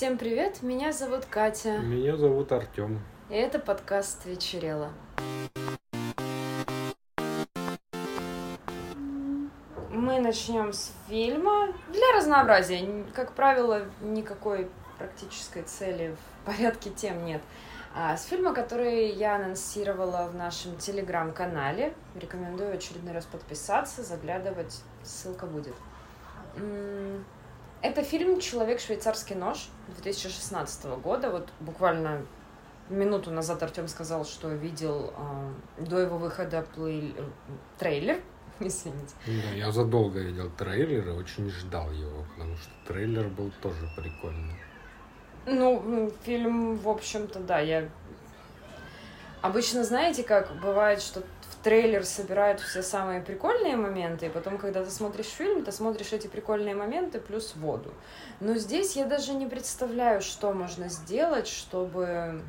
Всем привет, меня зовут Катя. Меня зовут Артем. И это подкаст «Вечерело». Мы начнем с фильма. Для разнообразия, как правило, никакой практической цели в порядке тем нет. А, с фильма, который я анонсировала в нашем телеграм-канале. Рекомендую очередной раз подписаться, заглядывать, ссылка будет. Это фильм «Человек. Швейцарский нож» 2016 года. Вот буквально минуту назад Артем сказал, что видел э, до его выхода плей... трейлер. Извините. Да, я задолго видел трейлер и очень ждал его, потому что трейлер был тоже прикольный. Ну, фильм, в общем-то, да, я... Обычно, знаете, как бывает, что трейлер собирает все самые прикольные моменты, и потом, когда ты смотришь фильм, ты смотришь эти прикольные моменты плюс воду. Но здесь я даже не представляю, что можно сделать, чтобы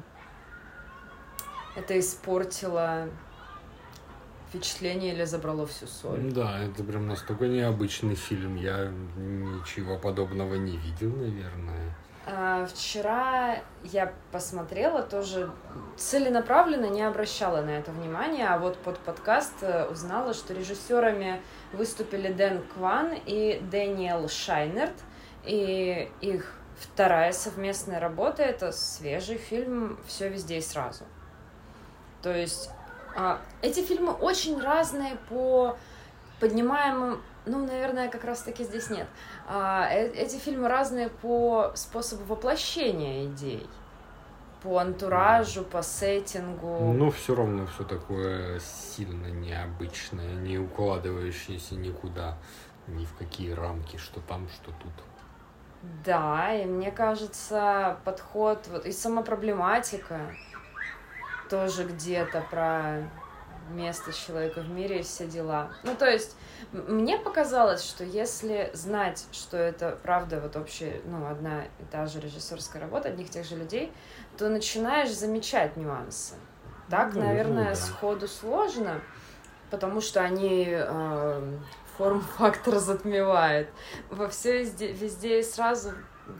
это испортило впечатление или забрало всю соль. Да, это прям настолько необычный фильм. Я ничего подобного не видел, наверное. А, вчера я посмотрела, тоже целенаправленно не обращала на это внимания, а вот под подкаст э, узнала, что режиссерами выступили Дэн Кван и Дэниел Шайнерт, и их вторая совместная работа — это свежий фильм «Все везде и сразу». То есть а, эти фильмы очень разные по поднимаемым ну, наверное, как раз-таки здесь нет. А, э эти фильмы разные по способу воплощения идей. По антуражу, по сеттингу. Ну, все равно все такое сильно необычное, не укладывающееся никуда, ни в какие рамки, что там, что тут. Да, и мне кажется, подход, вот и сама проблематика тоже где-то про место человека в мире и все дела. Ну, то есть, мне показалось, что если знать, что это правда вот общая, ну, одна и та же режиссерская работа одних и тех же людей, то начинаешь замечать нюансы. Так, ну, наверное, да. сходу сложно, потому что они э, форм-фактор затмевают. Во все везде, везде и сразу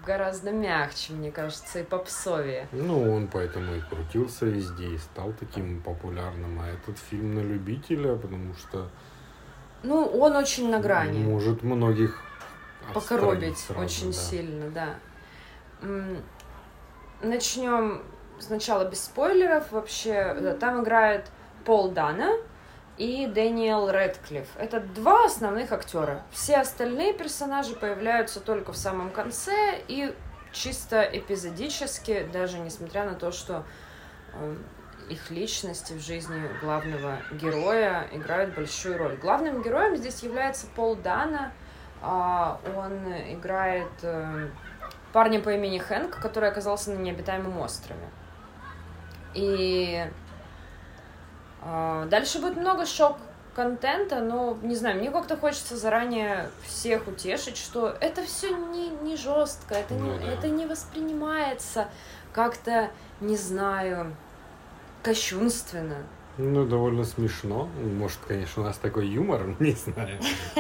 гораздо мягче, мне кажется, и попсовее. Ну, он поэтому и крутился везде, и стал таким популярным. А этот фильм на любителя, потому что... Ну, он очень на грани. Может многих покоробить сразу, очень да. сильно, да. Начнем сначала без спойлеров. Вообще, там играет Пол Дана, и Дэниел Рэдклифф. Это два основных актера. Все остальные персонажи появляются только в самом конце и чисто эпизодически, даже несмотря на то, что э, их личности в жизни главного героя играют большую роль. Главным героем здесь является Пол Дана. Э, он играет э, парня по имени Хэнк, который оказался на необитаемом острове. И а, дальше будет много шок контента, но не знаю, мне как-то хочется заранее всех утешить, что это все не, не жестко, это, не, ну, да. это не воспринимается как-то, не знаю, кощунственно. Ну, довольно смешно. Может, конечно, у нас такой юмор, не знаю.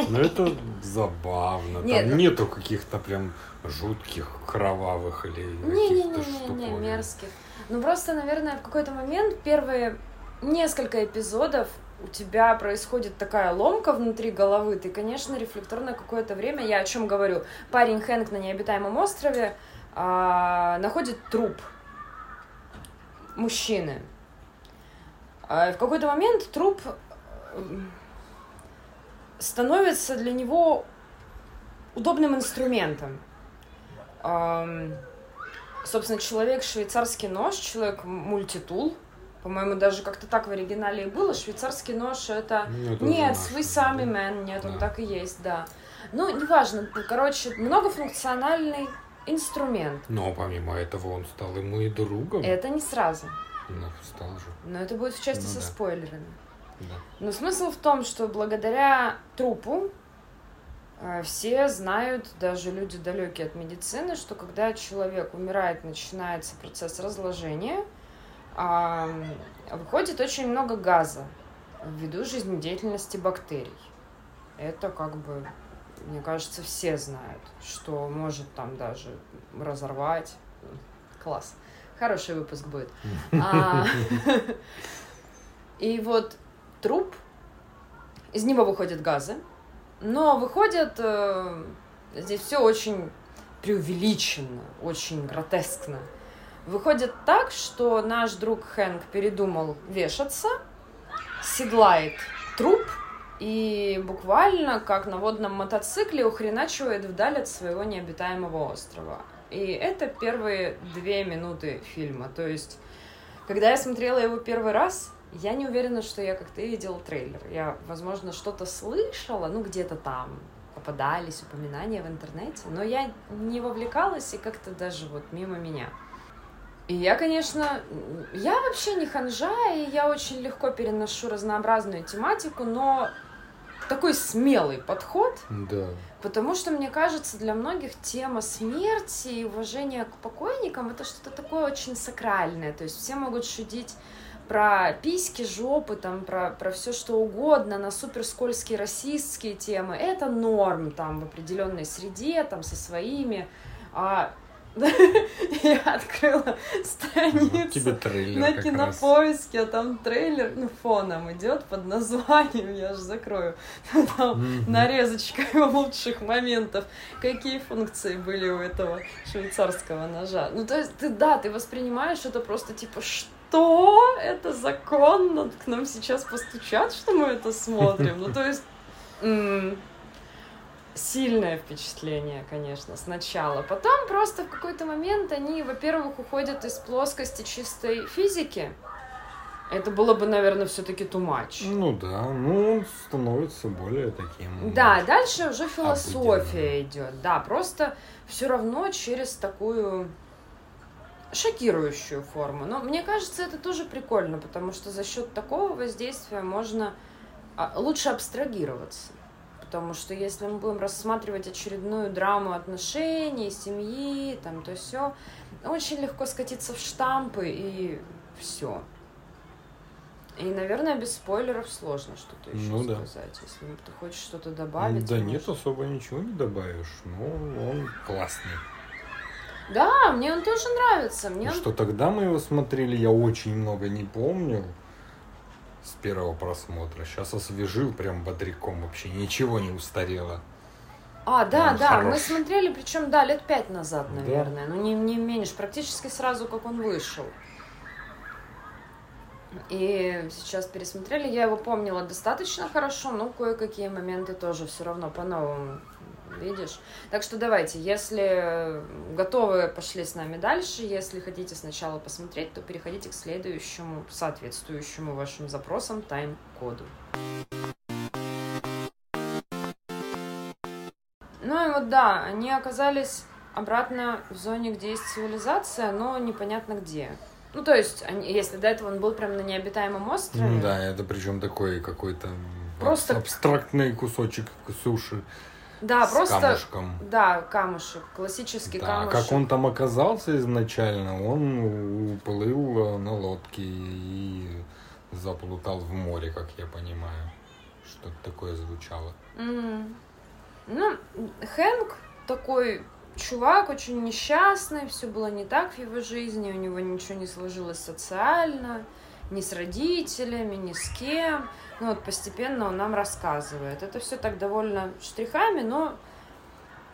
Но это забавно. Нет, Там нету каких-то прям жутких, кровавых или каких-то штук. Не, не, не, мерзких. Ну, просто, наверное, в какой-то момент первые несколько эпизодов у тебя происходит такая ломка внутри головы, ты, конечно, рефлекторно какое-то время, я о чем говорю, парень Хэнк на необитаемом острове а, находит труп мужчины. А в какой-то момент труп становится для него удобным инструментом. А, собственно, человек швейцарский нож, человек мультитул — по-моему, даже как-то так в оригинале и было. Швейцарский нож это... Ну, нет, вы сами man, нет, да. он так и есть, да. Ну, неважно, короче, многофункциональный инструмент. Но помимо этого он стал ему и другом. Это не сразу. Ну, стал же. Но это будет в части ну, со да. спойлерами. Да. Но смысл в том, что благодаря трупу э, все знают, даже люди далекие от медицины, что когда человек умирает, начинается процесс разложения – выходит очень много газа ввиду жизнедеятельности бактерий. Это как бы мне кажется, все знают, что может там даже разорвать. Класс. Хороший выпуск будет. А, и вот труп, из него выходят газы, но выходят э, здесь все очень преувеличенно, очень гротескно. Выходит так, что наш друг Хэнк передумал вешаться, седлает труп и буквально, как на водном мотоцикле, ухреначивает вдаль от своего необитаемого острова. И это первые две минуты фильма. То есть, когда я смотрела его первый раз, я не уверена, что я как ты видела трейлер. Я, возможно, что-то слышала, ну, где-то там попадались упоминания в интернете, но я не вовлекалась и как-то даже вот мимо меня. И я, конечно, я вообще не ханжа, и я очень легко переношу разнообразную тематику, но такой смелый подход. Да. Потому что, мне кажется, для многих тема смерти и уважения к покойникам это что-то такое очень сакральное. То есть все могут шутить про письки, жопы, там, про, про все что угодно, на супер скользкие расистские темы. Это норм там в определенной среде, там со своими. А я открыла страницу на кинопоиске, а там трейлер ну, фоном идет под названием, я же закрою, там Мгм. нарезочка лучших моментов. Какие функции были у этого швейцарского ножа? Ну, то есть, ты, да, ты воспринимаешь это просто типа, что? Это законно? К нам сейчас постучат, что мы это смотрим? Ну, то есть... м, сильное впечатление, конечно, сначала. Потом просто в какой-то момент они, во-первых, уходят из плоскости чистой физики. Это было бы, наверное, все-таки too much. Ну да, ну он становится более таким. Да, дальше уже философия идет. Да, просто все равно через такую шокирующую форму. Но мне кажется, это тоже прикольно, потому что за счет такого воздействия можно а, лучше абстрагироваться. Потому что если мы будем рассматривать очередную драму отношений, семьи, там то все, очень легко скатиться в штампы и все. И, наверное, без спойлеров сложно что-то еще Ну да. сказать. Если ты хочешь что-то добавить. Да нет, особо ничего не добавишь. Ну, он классный. Да, мне он тоже нравится. Мне он- Что тогда мы его смотрели, я очень много не помню с первого просмотра. Сейчас освежил прям бодряком вообще. Ничего не устарело. А, да, Он да, мы хорош. смотрели, причем, да, лет пять назад, Да. наверное. Ну, не, не меньше, практически сразу, как он вышел. И сейчас пересмотрели. Я его помнила достаточно хорошо, но кое-какие моменты тоже все равно по-новому видишь. Так что давайте, если готовы, пошли с нами дальше. Если хотите сначала посмотреть, то переходите к следующему, соответствующему вашим запросам тайм-коду. Ну и вот да, они оказались обратно в зоне, где есть цивилизация, но непонятно где. Ну, то есть, они, если до этого он был прям на необитаемом острове, Ну да, это причем такой какой-то Просто- абстрактный кусочек суши да, с просто, камушком. да, камушек, классический Да, камушек. как он там оказался изначально, он уплыл на лодке и заплутал в море, как я понимаю. Что-то такое звучало. Мгм. Ну, Хэнк такой чувак, очень несчастный, все было не так в его жизни, у него ничего не сложилось социально, ни с родителями, ни с кем. Ну вот постепенно он нам рассказывает. Это все так довольно штрихами, но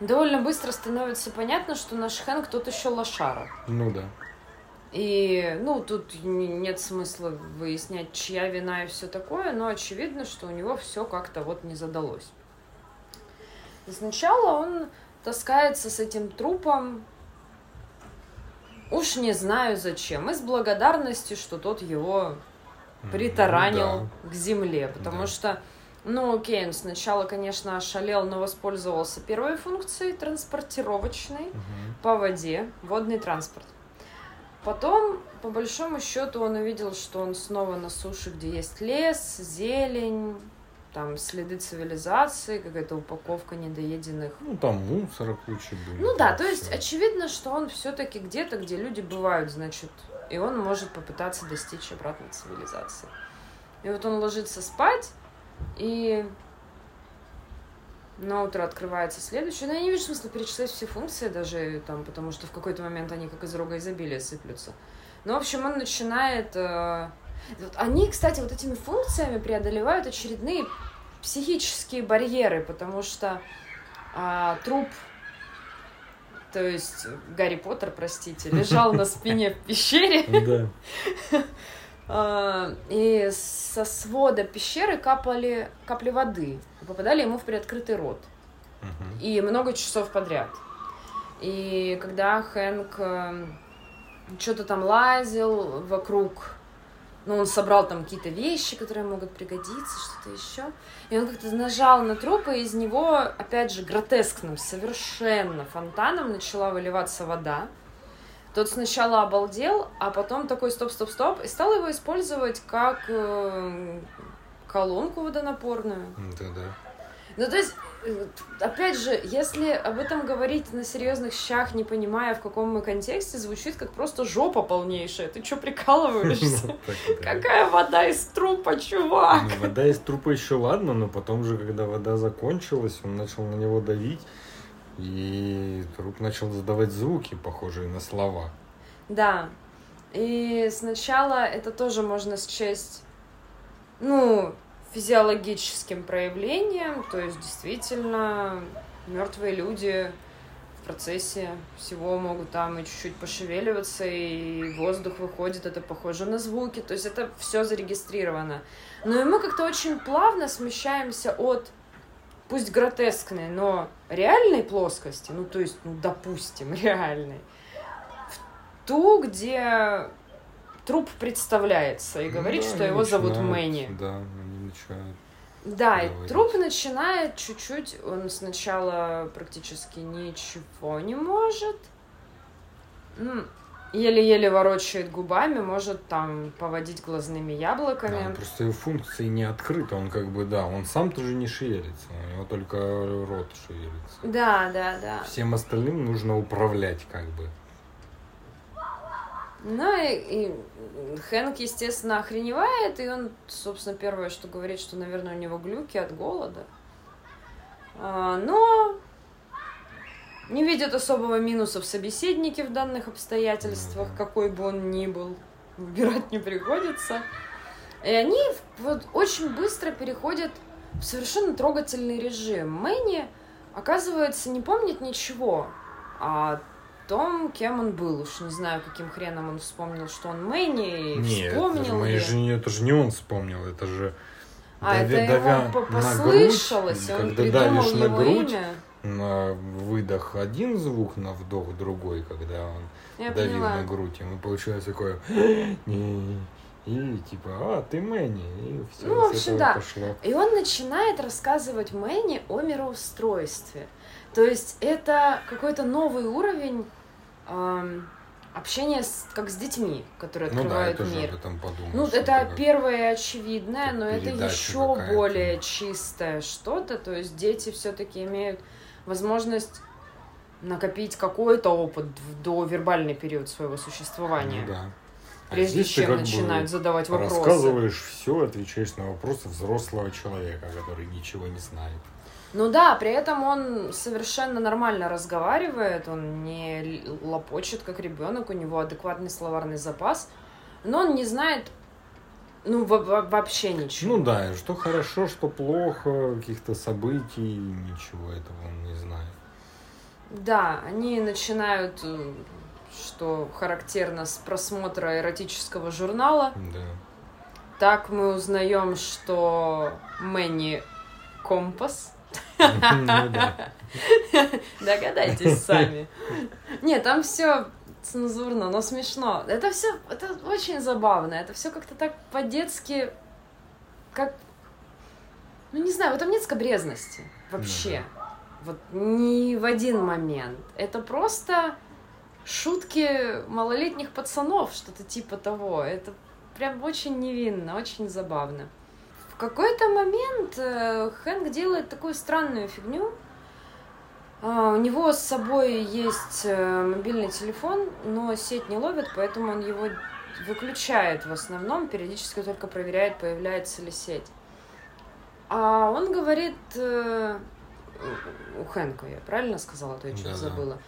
довольно быстро становится понятно, что наш Хэнк тот еще лошара. Ну да. И, ну, тут нет смысла выяснять, чья вина и все такое, но очевидно, что у него все как-то вот не задалось. И сначала он таскается с этим трупом, уж не знаю зачем, из благодарности, что тот его притаранил Ну к земле, потому Да. что, ну, окей, он сначала, конечно, ошалел, но воспользовался первой функцией транспортировочной да. Мгм. по воде, водный транспорт. Потом, по большому счету, он увидел, что он снова на суше, где есть лес, зелень, там следы цивилизации, какая-то упаковка недоеденных. Ну там мусора куча было. Ну да, то есть очевидно, что он все-таки где-то, где люди бывают, значит, и он может попытаться достичь обратной цивилизации. И вот он ложится спать, и На утро открывается следующий. Но я не вижу смысла перечислять все функции даже там, потому что в какой-то момент они как из рога изобилия сыплются. Ну, в общем, он начинает... Э... Они, кстати, вот этими функциями преодолевают очередные психические барьеры, потому что э, труп то есть Гарри Поттер, простите, лежал на спине в пещере. А, и со свода пещеры капали капли воды, попадали ему в приоткрытый рот. И много часов подряд. И когда Хэнк э, что-то там лазил вокруг ну, он собрал там какие-то вещи, которые могут пригодиться, что-то еще. И он как-то нажал на труп, и из него, опять же, гротескным, совершенно фонтаном начала выливаться вода. Тот сначала обалдел, а потом такой стоп-стоп-стоп, и стал его использовать как э, колонку водонапорную. Да-да. Ну, то есть, э, опять же, если об этом говорить на серьезных щах, не понимая, в каком мы контексте, звучит как просто жопа полнейшая. Ты что, прикалываешься? Какая вода из трупа, чувак? Ну, вода из трупа еще ладно, но потом же, когда вода закончилась, он начал на него давить, и труп начал задавать звуки, похожие на слова. Да. И сначала это тоже можно счесть, ну, физиологическим проявлением, то есть действительно мертвые люди в процессе всего могут там и чуть-чуть пошевеливаться, и воздух выходит, это похоже на звуки, то есть это все зарегистрировано. Но и мы как-то очень плавно смещаемся от, пусть гротескной, но реальной плоскости, ну то есть, ну, допустим, реальной, в ту, где труп представляется и говорит, да, что его зовут Мэнни. Да, начинают. Да, и труп начинает чуть-чуть, он сначала практически ничего не может, еле-еле ворочает губами, может там поводить глазными яблоками. Да, просто его функции не открыты, он как бы, да, он сам тоже не шевелится, у него только рот шевелится. Да, да, да. Всем остальным нужно управлять как бы. Ну и, и Хэнк, естественно, охреневает, и он, собственно, первое, что говорит, что, наверное, у него глюки от голода. А, но не видит особого минуса в собеседнике в данных обстоятельствах, какой бы он ни был. Выбирать не приходится. И они вот очень быстро переходят в совершенно трогательный режим. Мэнни, оказывается, не помнит ничего о том, кем он был. Уж не знаю, каким хреном он вспомнил, что он Мэнни, Нет, вспомнил. Это же моей жене это же не он вспомнил, это же а, давя, это давя его послышалось, грудь, он когда давишь на грудь, имя. на выдох один звук, на вдох другой, когда он Я давил поняла. на грудь, ему получилось такое и типа, а, ты Мэнни, и все, ну, в общем, да. пошло. И он начинает рассказывать Мэнни о мироустройстве. То есть это какой-то новый уровень общение с, как с детьми, которые открывают ну да, я мир. Об этом подумал, ну, это первое очевидное, но это еще более чистое что-то. То есть дети все-таки имеют возможность накопить какой-то опыт до вербальный период своего существования. Ну, да. А прежде чем начинают задавать вопросы. Рассказываешь все, отвечаешь на вопросы взрослого человека, который ничего не знает. Ну да, при этом он совершенно нормально разговаривает, он не лопочет как ребенок, у него адекватный словарный запас, но он не знает ну, вообще ничего. Ну да, что хорошо, что плохо, каких-то событий, ничего этого он не знает. Да, они начинают, э, что характерно с просмотра эротического журнала. Да. Так мы узнаем, что Мэнни компас. Ну Догадайтесь сами. Нет, там все цензурно, но смешно. Это все, это очень забавно. Это все как-то так по-детски, как, ну не знаю, в этом нет скобрезности вообще. Вот ни в один момент. Это просто шутки малолетних пацанов, что-то типа того. Это прям очень невинно, очень забавно какой-то момент э, Хэнк делает такую странную фигню. А, у него с собой есть э, мобильный телефон, но сеть не ловит, поэтому он его выключает в основном, периодически только проверяет, появляется ли сеть. А он говорит, э, у Хэнка, я правильно сказала, а то я что-то Да-да. забыла.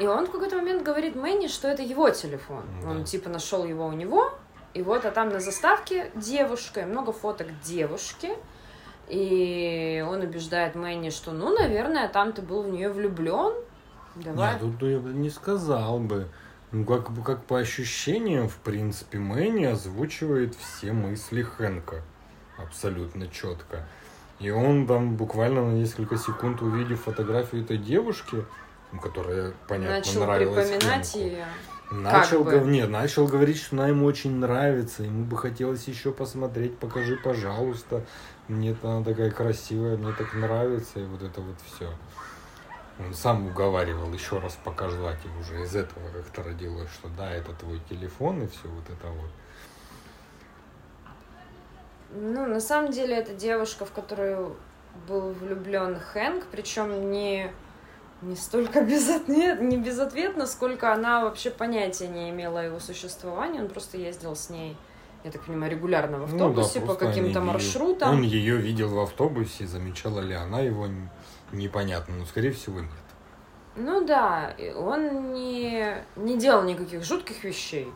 И он в какой-то момент говорит Мэнни, что это его телефон. Да. Он типа нашел его у него, и вот, а там на заставке девушка, и много фоток девушки. И он убеждает Мэнни, что, ну, наверное, там ты был в нее влюблен. Давай. Нет, тут я бы не сказал бы. Ну, как, бы- как по ощущениям, в принципе, Мэнни озвучивает все мысли Хэнка. Абсолютно четко. И он там буквально на несколько секунд, увидев фотографию этой девушки, которая, понятно, Начал нравилась припоминать Хэнку, ее. Начал, бы. гов- нет, начал говорить, что она ему очень нравится, ему бы хотелось еще посмотреть, покажи, пожалуйста, мне она такая красивая, мне так нравится, и вот это вот все. Он сам уговаривал еще раз показать, и уже из этого как-то родилось, что да, это твой телефон, и все вот это вот. Ну, на самом деле, это девушка, в которую был влюблен Хэнк, причем не, не столько безответ, не безответно, сколько она вообще понятия не имела о его существовании. Он просто ездил с ней, я так понимаю, регулярно в Ну да, автобусе по просто они каким-то маршрутам. Он ее видел в автобусе, замечала ли она его, непонятно, но скорее всего нет. Ну да, он не, не делал никаких жутких вещей.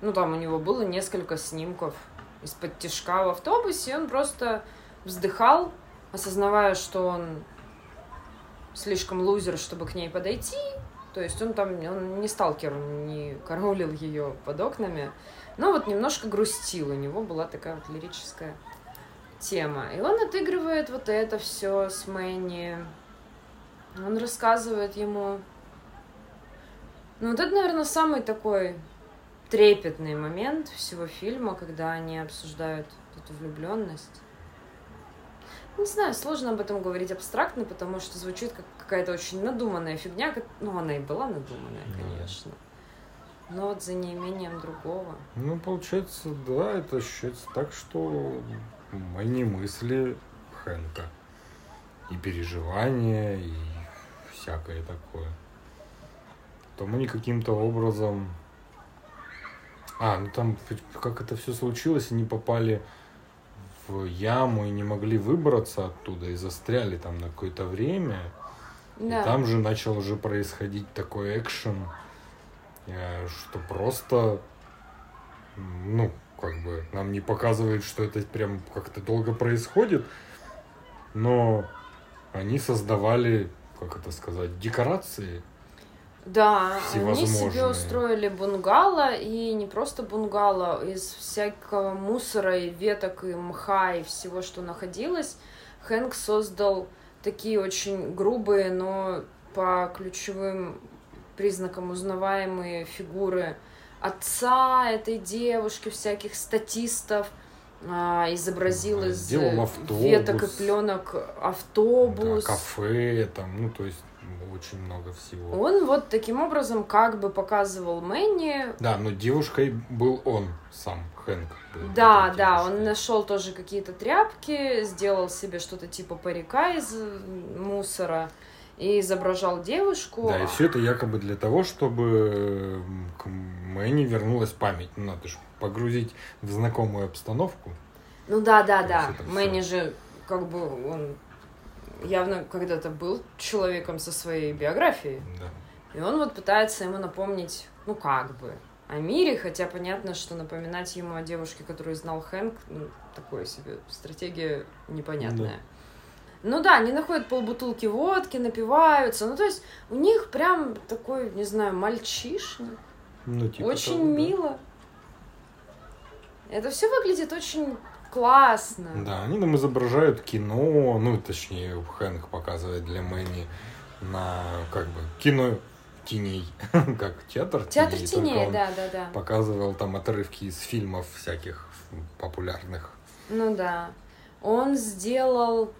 Ну там у него было несколько снимков из-под тишка в автобусе, и он просто вздыхал, осознавая, что он слишком лузер, чтобы к ней подойти. То есть он там, он не сталкер, он не караулил ее под окнами. Но вот немножко грустил, у него была такая вот лирическая тема. И он отыгрывает вот это все с Мэнни. Он рассказывает ему... Ну, вот это, наверное, самый такой трепетный момент всего фильма, когда они обсуждают эту влюбленность. Не знаю, сложно об этом говорить абстрактно, потому что звучит как какая-то очень надуманная фигня. Ну, она и была надуманная, конечно. Но вот за неимением другого. Ну, получается, да, это ощущается так, что мои мысли Хэнка. И переживания, и всякое такое. Потом они каким-то образом... А, ну там как это все случилось, они попали в яму и не могли выбраться оттуда, и застряли там на какое-то время. Да. И там же начал уже происходить такой экшен, э, что просто, ну, как бы нам не показывает, что это прям как-то долго происходит, но они создавали, как это сказать, декорации. Да, они себе устроили бунгало, и не просто бунгало, из всякого мусора и веток, и мха, и всего, что находилось, Хэнк создал такие очень грубые, но по ключевым признакам узнаваемые фигуры отца этой девушки, всяких статистов, а, изобразил Да, из сделал автобус. веток и пленок Да, автобус. кафе, там, ну, то есть очень много всего. Он вот таким образом как бы показывал Мэнни. Да, но девушкой был он сам, Хэнк. был Да, да, девушкой. он нашел тоже какие-то тряпки, сделал себе что-то типа парика из мусора и изображал девушку. Да, и все это якобы для того, чтобы к Мэнни вернулась память. Ну, надо же погрузить в знакомую обстановку. Ну да, да, То да. Мэнни же как бы он явно когда-то был человеком со своей биографией. Да. И он вот пытается ему напомнить, ну как бы, о мире, хотя понятно, что напоминать ему о девушке, которую знал Хэнк, ну, такое себе стратегия непонятная. Ну да, они находят полбутылки водки, напиваются. Ну, то есть у них прям такой, не знаю, мальчишник. Ну, типа очень того, да. мило. Это все выглядит очень классно. Да, они там изображают кино, ну, точнее, Хэнк показывает для Мэнни на, как бы, кино теней, как театр Театр теней, да, да, да. показывал там отрывки из фильмов всяких популярных. Ну да. Он сделал,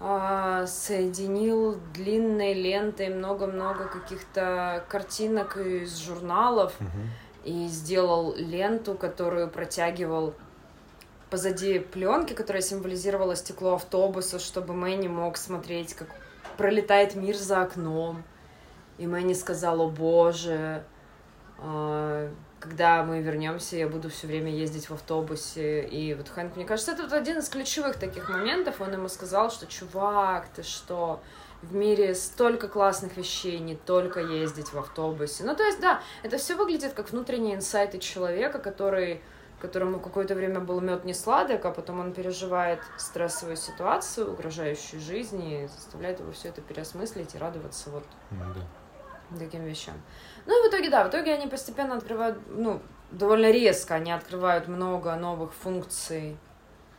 а, соединил длинной лентой много-много каких-то картинок из журналов Мгм. и сделал ленту, которую протягивал позади пленки, которая символизировала стекло автобуса, чтобы Мэнни мог смотреть, как пролетает мир за окном. И Мэнни сказал, о боже, а, когда мы вернемся, я буду все время ездить в автобусе. И вот Хэнк, мне кажется, это вот один из ключевых таких моментов. Он ему сказал, что чувак, ты что, в мире столько классных вещей, не только ездить в автобусе. Ну, то есть, да, это все выглядит как внутренние инсайты человека, который которому какое-то время был мед не сладок, а потом он переживает стрессовую ситуацию, угрожающую жизни, и заставляет его все это переосмыслить и радоваться вот да. таким вещам. Ну и в итоге, да, в итоге они постепенно открывают, ну, довольно резко они открывают много новых функций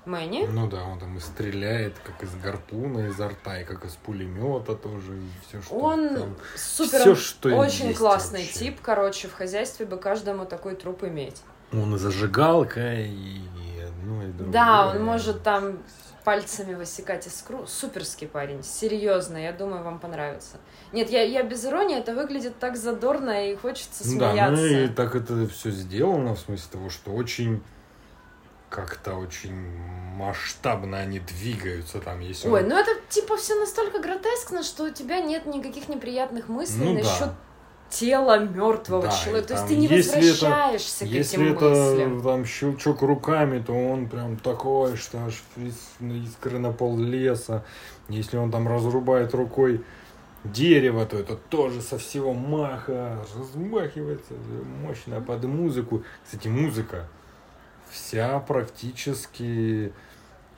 Мэнни. Ну да, он там и стреляет, как из гарпуна изо рта, и как из пулемета тоже, и все, что Он там, супер, все, что очень классный вообще. тип, короче, в хозяйстве бы каждому такой труп иметь. Он и зажигалка, и, одно, и другое. Да, он может там пальцами высекать искру. Суперский парень, серьезно, я думаю, вам понравится. Нет, я, я без иронии, это выглядит так задорно и хочется Ну Да, смеяться. ну и так это все сделано, в смысле того, что очень как-то очень масштабно они двигаются там, если Ой, он- ну это типа все настолько гротескно, что у тебя нет никаких неприятных мыслей Ну да. Тела мертвого Да, человека. То есть ты не если это- возвращаешься к Если этим это мыслям. там щелчок руками, то он прям такой, что аж искры на пол леса. Если он там разрубает рукой дерево, то это тоже со всего маха размахивается мощно под музыку. Кстати, музыка вся практически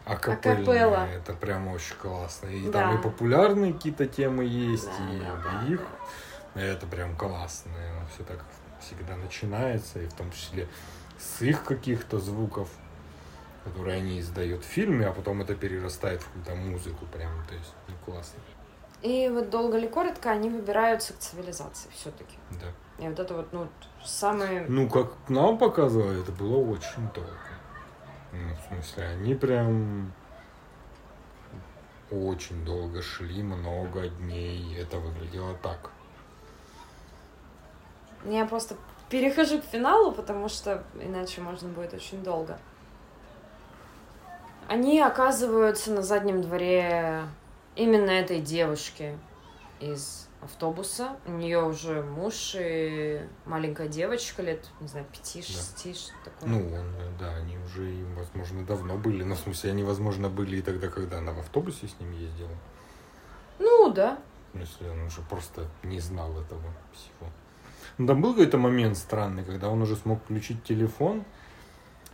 акапельная. Акапелла. Это прям очень классно. И Да. там и популярные какие-то темы есть, Да, и да, да, их. Это прям классно. Все так всегда начинается, и в том числе с их каких-то звуков, которые они издают в фильме, а потом это перерастает в какую-то музыку прям, то есть ну, классно. И вот долго или коротко они выбираются к цивилизации все-таки. Да. И вот это вот, ну, самые... Ну, как нам показывали, это было очень долго. Ну, в смысле, они прям очень долго шли, много дней. Это выглядело так. Я просто перехожу к финалу, потому что иначе можно будет очень долго. Они оказываются на заднем дворе именно этой девушки из автобуса. У нее уже муж и маленькая девочка лет, не знаю, пяти-шести, что такое. Ну, он, да, они уже, возможно, давно были. Ну, в смысле, они, возможно, были и тогда, когда она в автобусе с ним ездила. Ну, да. Если он уже просто не знал этого всего. Ну, там был какой-то момент странный, когда он уже смог включить телефон,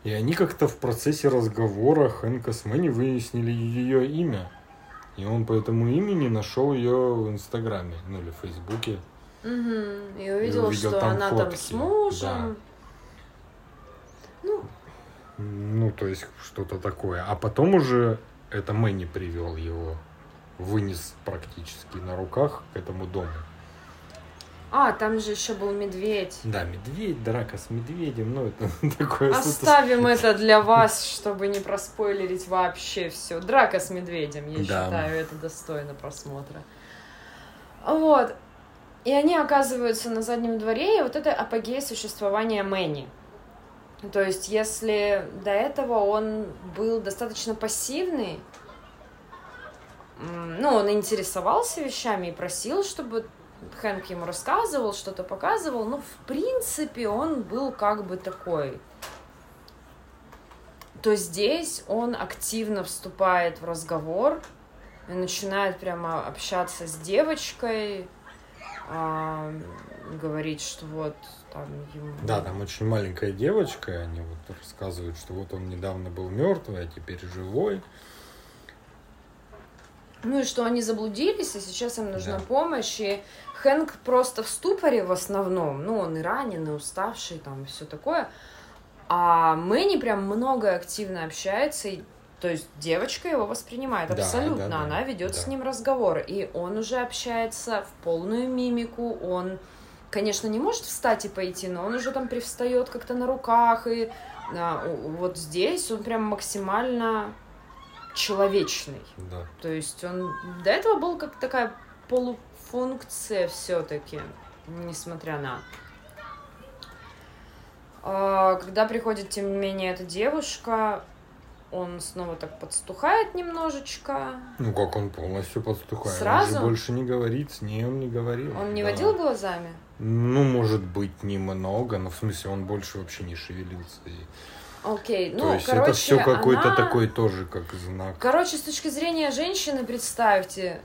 и они как-то в процессе разговора Хэнка с Мэнни выяснили ее имя. И он по этому имени нашел ее в Инстаграме, ну или в Фейсбуке. Мгм. И увидел, увидел что там она там фотки, с мужем. Ну, Ну, то есть что-то такое. А потом уже это Мэнни привел его, вынес практически на руках к этому дому. А, там же еще был медведь. Да, медведь, драка с медведем, ну это такое... Оставим это для вас, чтобы не проспойлерить вообще все. Драка с медведем, я Да. считаю, это достойно просмотра. Вот. И они оказываются на заднем дворе, и вот это апогей существования Мэнни. То есть, если до этого он был достаточно пассивный, ну, он интересовался вещами и просил, чтобы Хэнк ему рассказывал, что-то показывал, но в принципе он был как бы такой. То здесь он активно вступает в разговор начинает прямо общаться с девочкой, а, говорить, что вот там ему... Да, там очень маленькая девочка, они вот рассказывают, что вот он недавно был мертвый, а теперь живой. Ну и что они заблудились, и сейчас им нужна Да. помощь, и Хэнк просто в ступоре в основном, ну он и раненый, и уставший, там все такое, а Мэнни прям много активно общается, и, то есть девочка его воспринимает Да, абсолютно, да, да, она ведет да. с ним разговор, и он уже общается в полную мимику, он, конечно, не может встать и пойти, но он уже там привстает как-то на руках, и а, вот здесь он прям максимально человечный. Да. То есть он до этого был как такая полуфункция все-таки, несмотря на. А, Когда приходит, тем не менее, эта девушка, он снова так подстухает немножечко. Ну как он полностью подстухает? Сразу? Он больше не говорит, с ней он не говорил. Он не Да. водил глазами? Ну, может быть, немного, но в смысле он больше вообще не шевелился. И- Окей, ну, То есть короче, это все какой-то она- такой тоже как знак. Короче, с точки зрения женщины, представьте,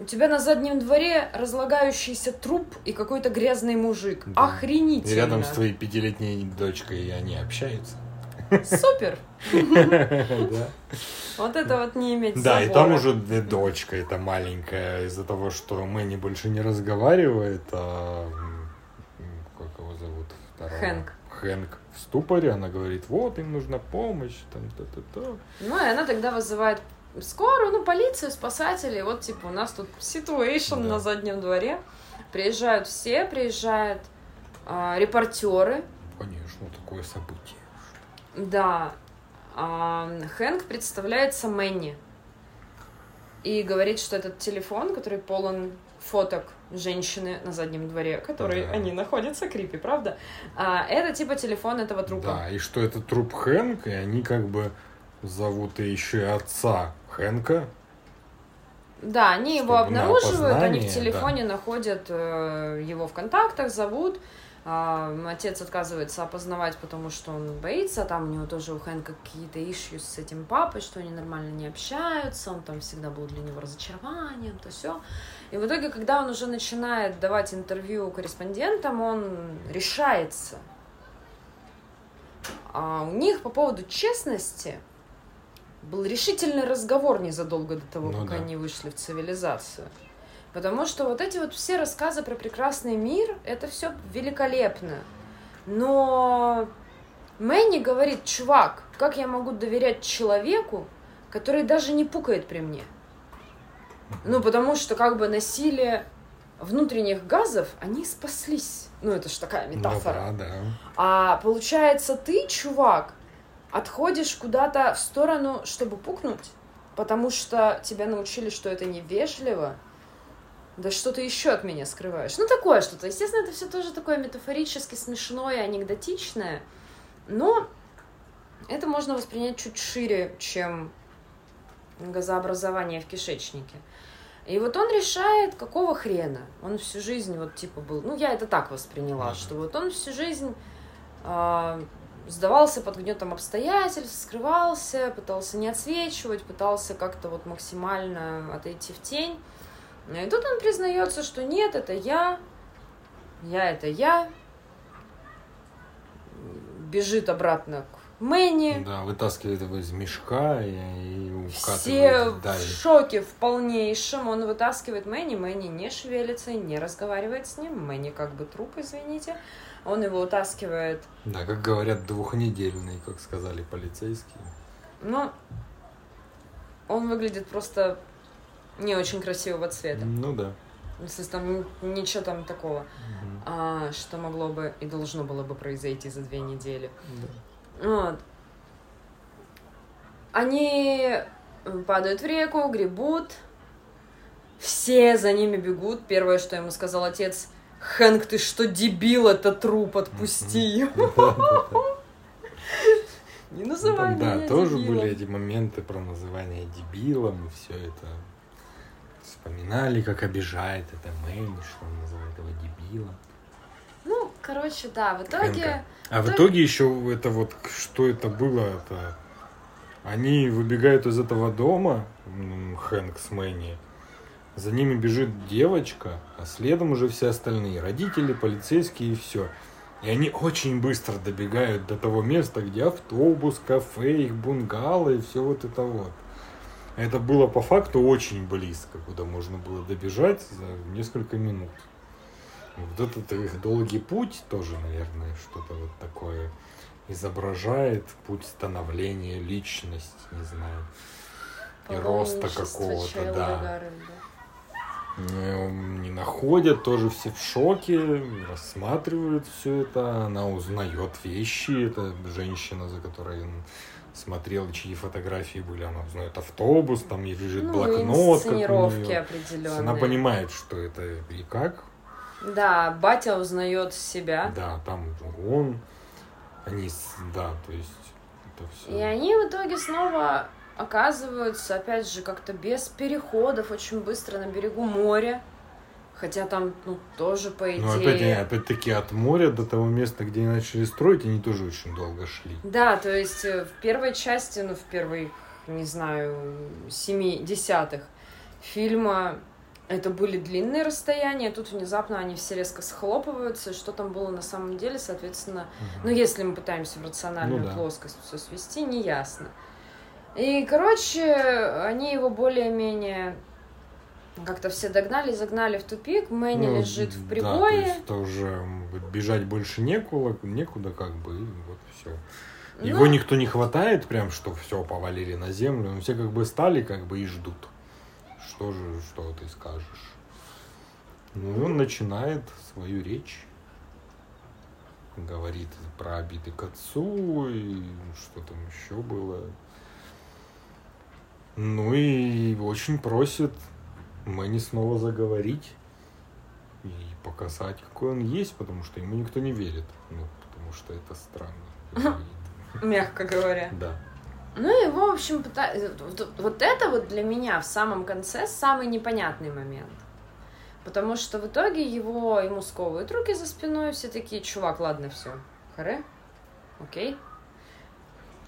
у тебя на заднем дворе разлагающийся труп и какой-то грязный мужик. Да. Охренительно. И рядом с твоей пятилетней дочкой и они общаются. Супер. Вот это вот не иметь Да, и там уже дочка эта маленькая, из-за того, что Мэнни больше не разговаривает, а как его зовут? Хэнк. Хэнк ступоре, она говорит, вот, им нужна помощь, там, то-то-то. Ну, и она тогда вызывает скорую, ну, полицию, спасателей. Вот, типа, у нас тут ситуэйшн Да. на заднем дворе. Приезжают все, приезжают а, репортеры. Конечно, такое событие. Да. А, Хэнк представляется Мэнни. И говорит, что этот телефон, который полон фоток женщины на заднем дворе, которые Да. они находятся, крипи, правда? А, это типа телефон этого трупа. Да, и что это труп Хэнка, и они как бы зовут и еще и отца Хэнка. Да, они его Чтобы обнаруживают, они в телефоне находят э, его в контактах, зовут. Отец отказывается опознавать, потому что он боится. Там у него тоже у Хэнка какие-то ишью с этим папой, что они нормально не общаются. Он там всегда был для него разочарованием, то все. И в итоге, когда он уже начинает давать интервью корреспондентам, он решается. А у них по поводу честности был решительный разговор незадолго до того, Ну как да. они вышли в цивилизацию. Потому что вот эти вот все рассказы про прекрасный мир, это все великолепно. Но Мэнни говорит, чувак, как я могу доверять человеку, который даже не пукает при мне? Ну, потому что как бы насилие внутренних газов, они спаслись. Ну, это ж такая метафора. Ну да, да. А получается, ты, чувак, отходишь куда-то в сторону, чтобы пукнуть, потому что тебя научили, что это невежливо. Да что ты еще от меня скрываешь? Ну, такое что-то. Естественно, это все тоже такое метафорически смешное, анекдотичное. Но это можно воспринять чуть шире, чем газообразование в кишечнике. И вот он решает, какого хрена. Он всю жизнь вот типа был... Ну, я это так восприняла, что вот он всю жизнь а, сдавался под гнетом обстоятельств, скрывался, пытался не отсвечивать, пытался как-то вот максимально отойти в тень. И тут он признается, что нет, это я, я это я, бежит обратно к Мэнни. Да, вытаскивает его из мешка и, и Все в шоке в полнейшем. Он вытаскивает Мэнни, Мэнни не шевелится, не разговаривает с ним. Мэнни как бы труп, извините. Он его утаскивает. Да, как говорят, двухнедельный, как сказали полицейские. Ну, он выглядит просто не очень красивого цвета. Ну да. Смысле, там ничего там такого, Мгм. а, что могло бы и должно было бы произойти за две недели. Да. Вот. Они падают в реку, гребут. Все за ними бегут. Первое, что ему сказал отец, Хэнк, ты что, дебил, это труп, отпусти его. Не Ну, называй там, да, меня тоже были эти моменты про называние дебилом, и все это вспоминали, как обижает это Мэнни, что он называет его дебилом. Ну, короче, да, в итоге... А в итоге- итоге еще это вот, что это было, это... Они выбегают из этого дома, Хэнк с Мэнни, за ними бежит девочка, а следом уже все остальные, родители, полицейские и все. И они очень быстро добегают до того места, где автобус, кафе, их бунгало и все вот это вот. Это было по факту очень близко, куда можно было добежать за несколько минут. Вот этот их долгий путь тоже, наверное, что-то вот такое изображает. Путь становления личности, не знаю. И роста какого-то, да. Не находят, тоже все в шоке, рассматривают все это. Она узнает вещи. Это женщина, за которой смотрел, чьи фотографии были. Она узнает автобус, там ей лежит Ну, блокнот. неё. определенные. Она понимает, что это и как. Да, батя узнает себя. Да, там он. Они, да, то есть это все. И они в итоге снова оказываются, опять же, как-то без переходов, очень быстро на берегу моря. Хотя там, ну, тоже, по идее... Ну, опять, опять-таки, от моря до того места, где они начали строить, они тоже очень долго шли. Да, то есть э, в первой части, ну, в первой, не знаю, семи десятых фильма это были длинные расстояния, тут внезапно они все резко схлопываются, что там было на самом деле, соответственно, угу. ну, если мы пытаемся в рациональную ну, да. плоскость все свести, неясно. И, короче, они его более-менее как-то все догнали, загнали в тупик, Мэнни ну, лежит в прибое. Да, то есть это уже бежать больше некуда, некуда как бы, и вот все. Его ну, никто не хватает, прям, что все повалили на землю, но все как бы стали как бы и ждут. Что же, что ты скажешь? Ну, и он начинает свою речь. Говорит про обиды к отцу и что там еще было. Ну и очень просит Мэнни снова заговорить и показать, какой он есть, потому что ему никто не верит. Ну, потому что это странно. Мягко говоря. Да. Ну и, в общем, вот это вот для меня в самом конце самый непонятный момент. Потому что в итоге его, ему сковывают руки за спиной, все такие, чувак, ладно, все, харе, окей.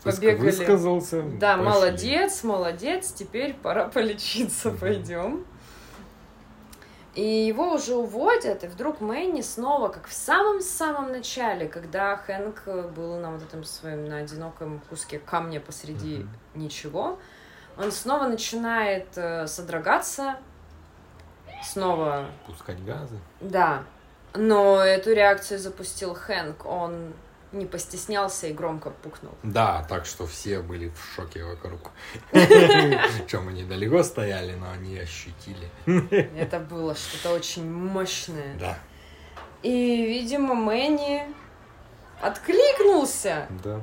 Побегали. Высказался. Да, пошли. молодец, молодец, теперь пора полечиться, пойдем. И его уже уводят, и вдруг Мэнни снова, как в самом-самом начале, когда Хэнк был на вот этом своем, на одиноком куске камня посреди mm-hmm. ничего, он снова начинает э, содрогаться, снова... Пускать газы. Да. Но эту реакцию запустил Хэнк. Он не постеснялся и громко пукнул. Да, так что все были в шоке вокруг. Чем они далеко стояли, но они ощутили. Это было что-то очень мощное. Да. И, видимо, Мэнни откликнулся. Да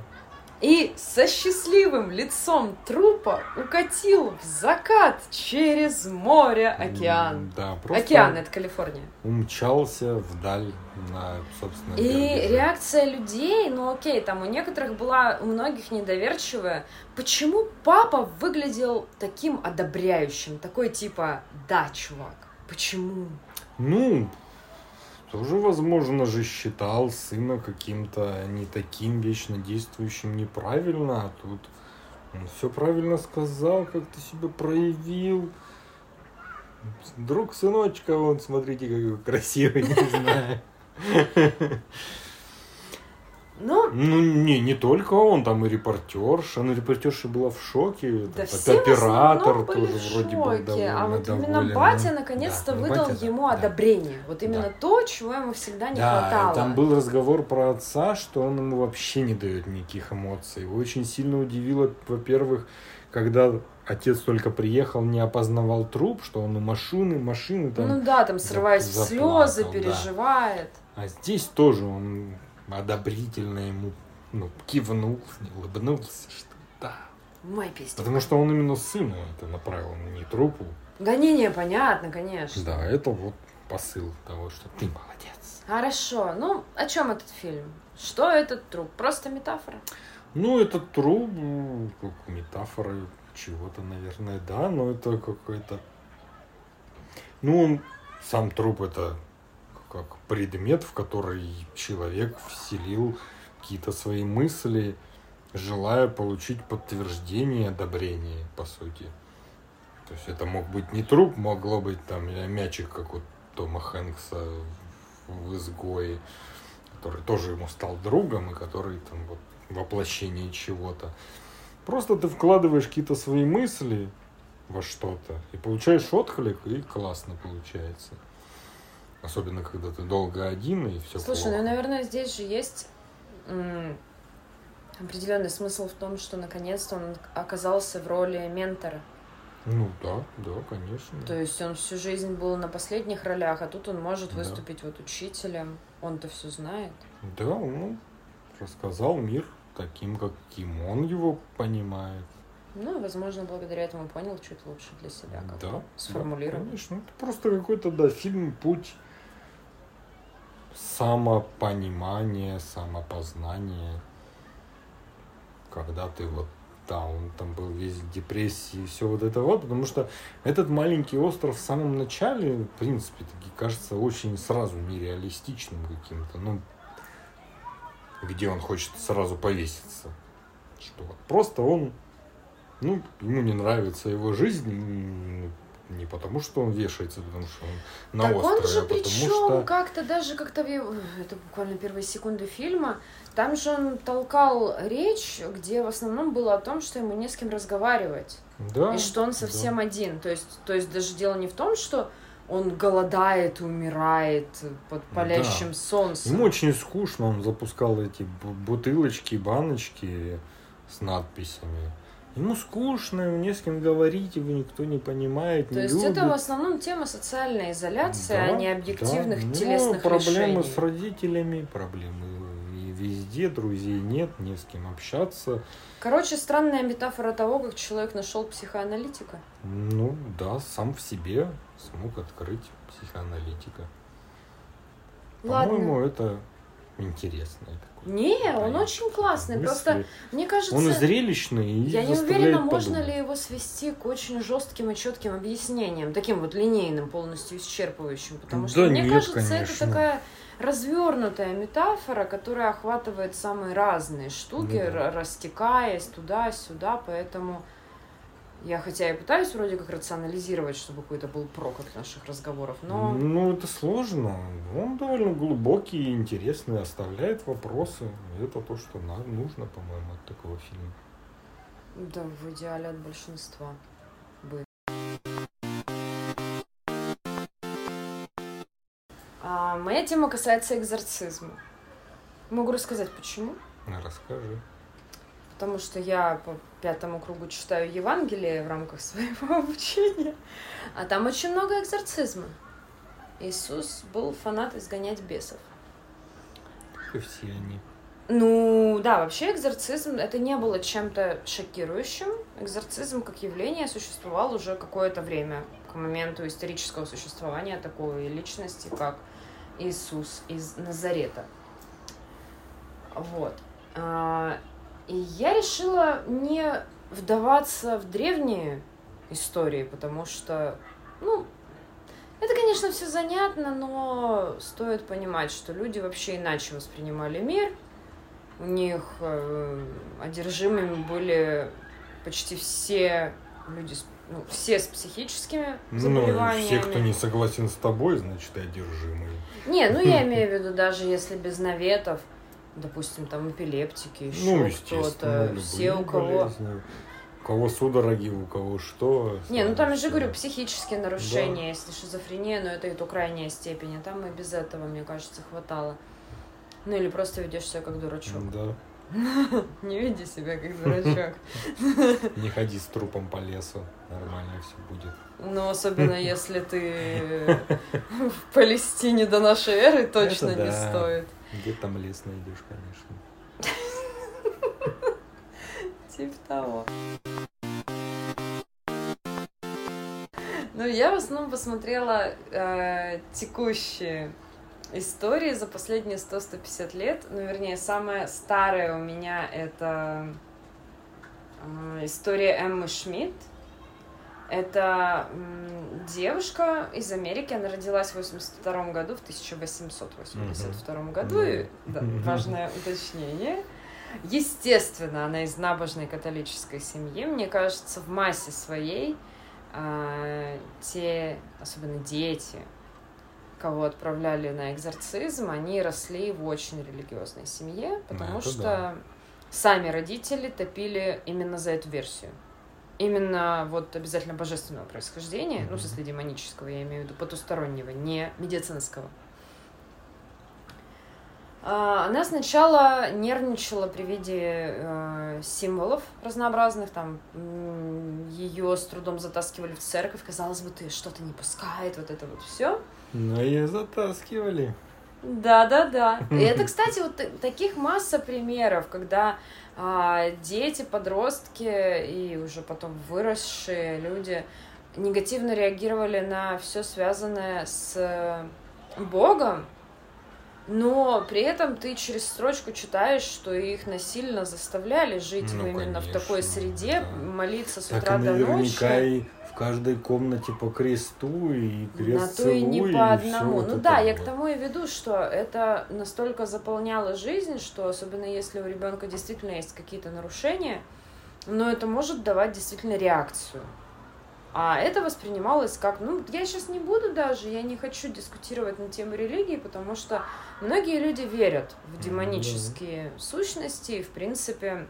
и со счастливым лицом трупа укатил в закат через море океан. Да, просто океан это Калифорния. Умчался вдаль на собственно. И реакция людей, ну окей, там у некоторых была, у многих недоверчивая. Почему папа выглядел таким одобряющим, такой типа, да, чувак, почему? Ну, тоже, возможно же, считал сына каким-то не таким вечно действующим неправильно, а тут он все правильно сказал, как ты себя проявил. Друг сыночка, вон, смотрите, какой красивый, не знаю. Ну, ну не, не только он, там и репортерша. Ну, репортерша была в шоке. Да все оператор тоже вроде был довольно А вот доволен. именно батя наконец-то да, ну, выдал батя, ему да, одобрение. Вот именно да. то, чего ему всегда не да, хватало. Там был разговор про отца, что он ему вообще не дает никаких эмоций. Его очень сильно удивило, во-первых, когда отец только приехал, не опознавал труп, что он у машины, машины там. Ну да, там срываясь в слезы, переживает. Да. А здесь тоже он одобрительно ему ну, кивнул, улыбнулся, что да. Мой песня. Потому что он именно сыну это направил, не трупу. Да не, не, понятно, конечно. Да, это вот посыл того, что ты молодец. Хорошо. Ну, о чем этот фильм? Что этот труп? Просто метафора? Ну, этот труп, как метафора чего-то, наверное, да, но это какой-то... Ну, он, сам труп это как предмет, в который человек вселил какие-то свои мысли, желая получить подтверждение, одобрение, по сути. То есть это мог быть не труп, могло быть там мячик, как у Тома Хэнкса в «Изгое», который тоже ему стал другом, и который там вот воплощение чего-то. Просто ты вкладываешь какие-то свои мысли во что-то и получаешь отклик, и классно получается. Особенно, когда ты долго один и все Слушай, плохо. ну, наверное, здесь же есть определенный смысл в том, что наконец-то он оказался в роли ментора. Ну да, да, конечно. То есть он всю жизнь был на последних ролях, а тут он может выступить да. вот учителем. Он-то все знает. Да, он рассказал мир таким, каким он его понимает. Ну, возможно, благодаря этому понял чуть лучше для себя, как да, сформулировал. Да, конечно. Это просто какой-то, да, фильм «Путь самопонимание, самопознание, когда ты вот да, он там был весь в депрессии и все вот это вот, потому что этот маленький остров в самом начале, в принципе, таки кажется очень сразу нереалистичным каким-то, ну, где он хочет сразу повеситься. Что вот просто он, ну, ему не нравится его жизнь, не потому, что он вешается, потому что он на так острове, он же а потому причем что... как-то даже как-то в это буквально первые секунды фильма, там же он толкал речь, где в основном было о том, что ему не с кем разговаривать. Да, и что он да. совсем один. То есть, то есть даже дело не в том, что он голодает умирает под палящим Да. солнцем. Ему очень скучно, он запускал эти бу- бутылочки, баночки с надписями. Ему скучно, ему не с кем говорить, его никто не понимает, не То есть любит. это в основном тема социальной изоляции, Да, а не объективных да. Ну, телесных проблемы решений. с родителями, проблемы и везде, друзей нет, не с кем общаться. Короче, странная метафора того, как человек нашел психоаналитика. Ну да, сам в себе смог открыть психоаналитика. По-моему, это интересное такое. Не, он очень классный. Мысли. Просто мне кажется, Он зрелищный, и я не уверена, можно подумать. ли его свести к очень жестким и четким объяснениям, таким вот линейным, полностью исчерпывающим, потому что Да мне нет, кажется, это конечно. такая развернутая метафора, которая охватывает самые разные штуки, Ну да. растекаясь туда-сюда, поэтому я хотя и пытаюсь вроде как рационализировать, чтобы какой-то был прок от наших разговоров, но Ну, это сложно. Он довольно глубокий и интересный, оставляет вопросы. Это то, что нам нужно, по-моему, от такого фильма. да, в идеале от большинства бы. А, моя тема касается экзорцизма. Могу рассказать, почему. Расскажи. Потому что я по пятому кругу читаю Евангелие в рамках своего обучения, а там очень много экзорцизма. Иисус был фанат изгонять бесов. И все они. Ну, да, вообще экзорцизм это не было чем-то шокирующим. Экзорцизм как явление существовал уже какое-то время, к моменту исторического существования такой личности, как Иисус из Назарета. Вот. И я решила не вдаваться в древние истории, потому что, ну, это, конечно, все занятно, но стоит понимать, что люди вообще иначе воспринимали мир. У них э, одержимыми были почти все люди, ну, все с психическими Ну, заболеваниями. все, кто не согласен с тобой, значит, одержимые. Не, ну я имею в виду, даже если без наветов, допустим, там эпилептики, еще Ну, кто-то, все у кого... болезни. У кого судороги, у кого что. Не, ну там я же говорю, психические нарушения, если шизофрения, но это и то крайняя степень, а там и без этого, мне кажется, хватало. Ну или просто ведешь себя как дурачок. Да. Не веди себя как дурачок. Не ходи с трупом по лесу. Нормально все будет. Ну, особенно если ты в Палестине до нашей эры, точно не да. стоит. Где там лес найдешь, конечно. Типа того. Ну, я в основном посмотрела э, текущие истории за последние 100-150 лет. Ну, вернее, самая старая у меня это э, история Эммы Шмидт. Это девушка из Америки, она родилась в 82 году, в 1882 году, и, да, важное уточнение. Естественно, она из набожной католической семьи. Мне кажется, в массе своей а, те, особенно дети, кого отправляли на экзорцизм, они росли в очень религиозной семье, потому это что да. сами родители топили именно за эту версию. Именно вот обязательно божественного происхождения, ну, в Мгм. смысле демонического, я имею в виду потустороннего, не медицинского. А, Она сначала нервничала при виде э, символов разнообразных, там ее с трудом затаскивали в церковь, казалось бы, ты что-то не пускает, вот это вот все. Ну, ее затаскивали. Да, да, да. И это, кстати, вот та- таких масса примеров, когда а, дети, подростки и уже потом выросшие люди негативно реагировали на все связанное с Богом, Но при этом ты через строчку читаешь, что их насильно заставляли жить Ну, именно в конечно, такой среде, да. молиться с Так утра до ночи. и в каждой комнате по кресту, и На крест то и не целуй, по одному. вот ну это да, я к вот. тому и веду, что это настолько заполняло жизнь, что особенно если у ребенка действительно есть какие-то нарушения, но это может давать действительно реакцию. А это воспринималось как, ну, я сейчас не буду даже, я не хочу дискутировать на тему религии, потому что многие люди верят в демонические сущности, и, в принципе,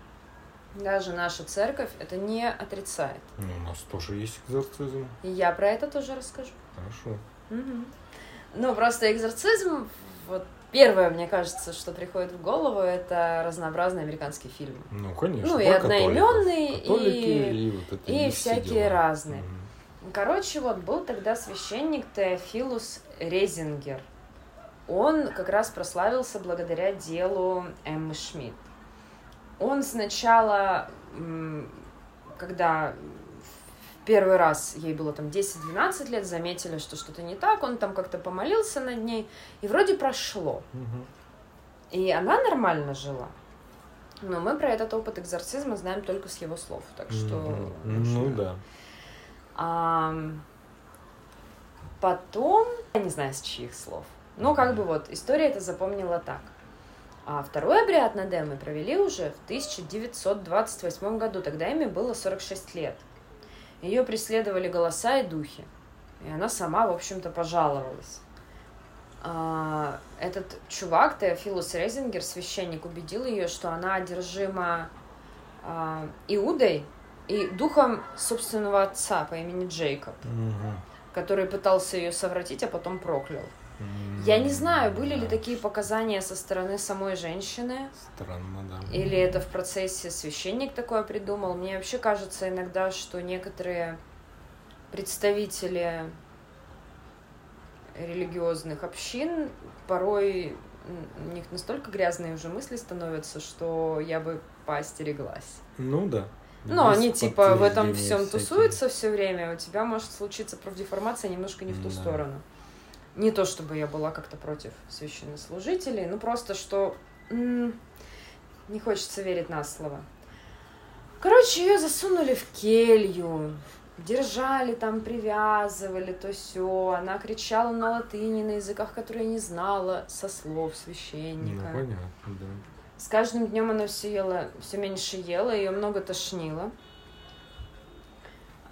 даже наша церковь это не отрицает. Ну, у нас тоже есть экзорцизм. И я про это тоже расскажу. Хорошо. Мгм. Ну, просто экзорцизм, вот первое, мне кажется, что приходит в голову, это разнообразные американские фильмы. Ну, конечно. Ну, и про одноименные, католиков. И- и, вот это, и все всякие дела. разные. Мгм. Короче, вот был тогда священник Теофилус Резингер. Он как раз прославился благодаря делу Эммы Шмидт. Он сначала, когда первый раз ей было там 10-12 лет, заметили, что что-то не так, он там как-то помолился над ней, и вроде прошло. И она нормально жила. Но мы про этот опыт экзорцизма знаем только с его слов, так что... Ну да. Ам, Потом, я не знаю, с чьих слов. Ну, как бы вот, история это запомнила так. А второй обряд над Эммой провели уже в 1928 году. Тогда Эмме было 46 лет. Ее преследовали голоса и духи. И она сама, в общем-то, пожаловалась. А, Этот чувак, Теофилус Резингер, священник, убедил ее, что она одержима а, Иудой и духом собственного отца по имени Джейкоб Мгм. который пытался ее совратить, а потом проклял. Я не знаю, были ли такие показания со стороны самой женщины, Странно, да. или это в процессе священник такое придумал. Мне вообще кажется иногда, что некоторые представители религиозных общин порой у них настолько грязные уже мысли становятся, что я бы поостереглась. Ну да. Ну, Есть они типа в этом всем всякие. тусуются все время, у тебя может случиться профдеформация немножко не в ту Да. сторону. Не то чтобы я была как-то против священнослужителей, ну просто что м, не хочется верить на слово. Короче, ее засунули в келью, держали там, привязывали, то все. Она кричала на латыни, на языках, которые я не знала, со слов Ну, священника. понятно, да. С каждым днем она все ела, все меньше ела, ее много тошнило.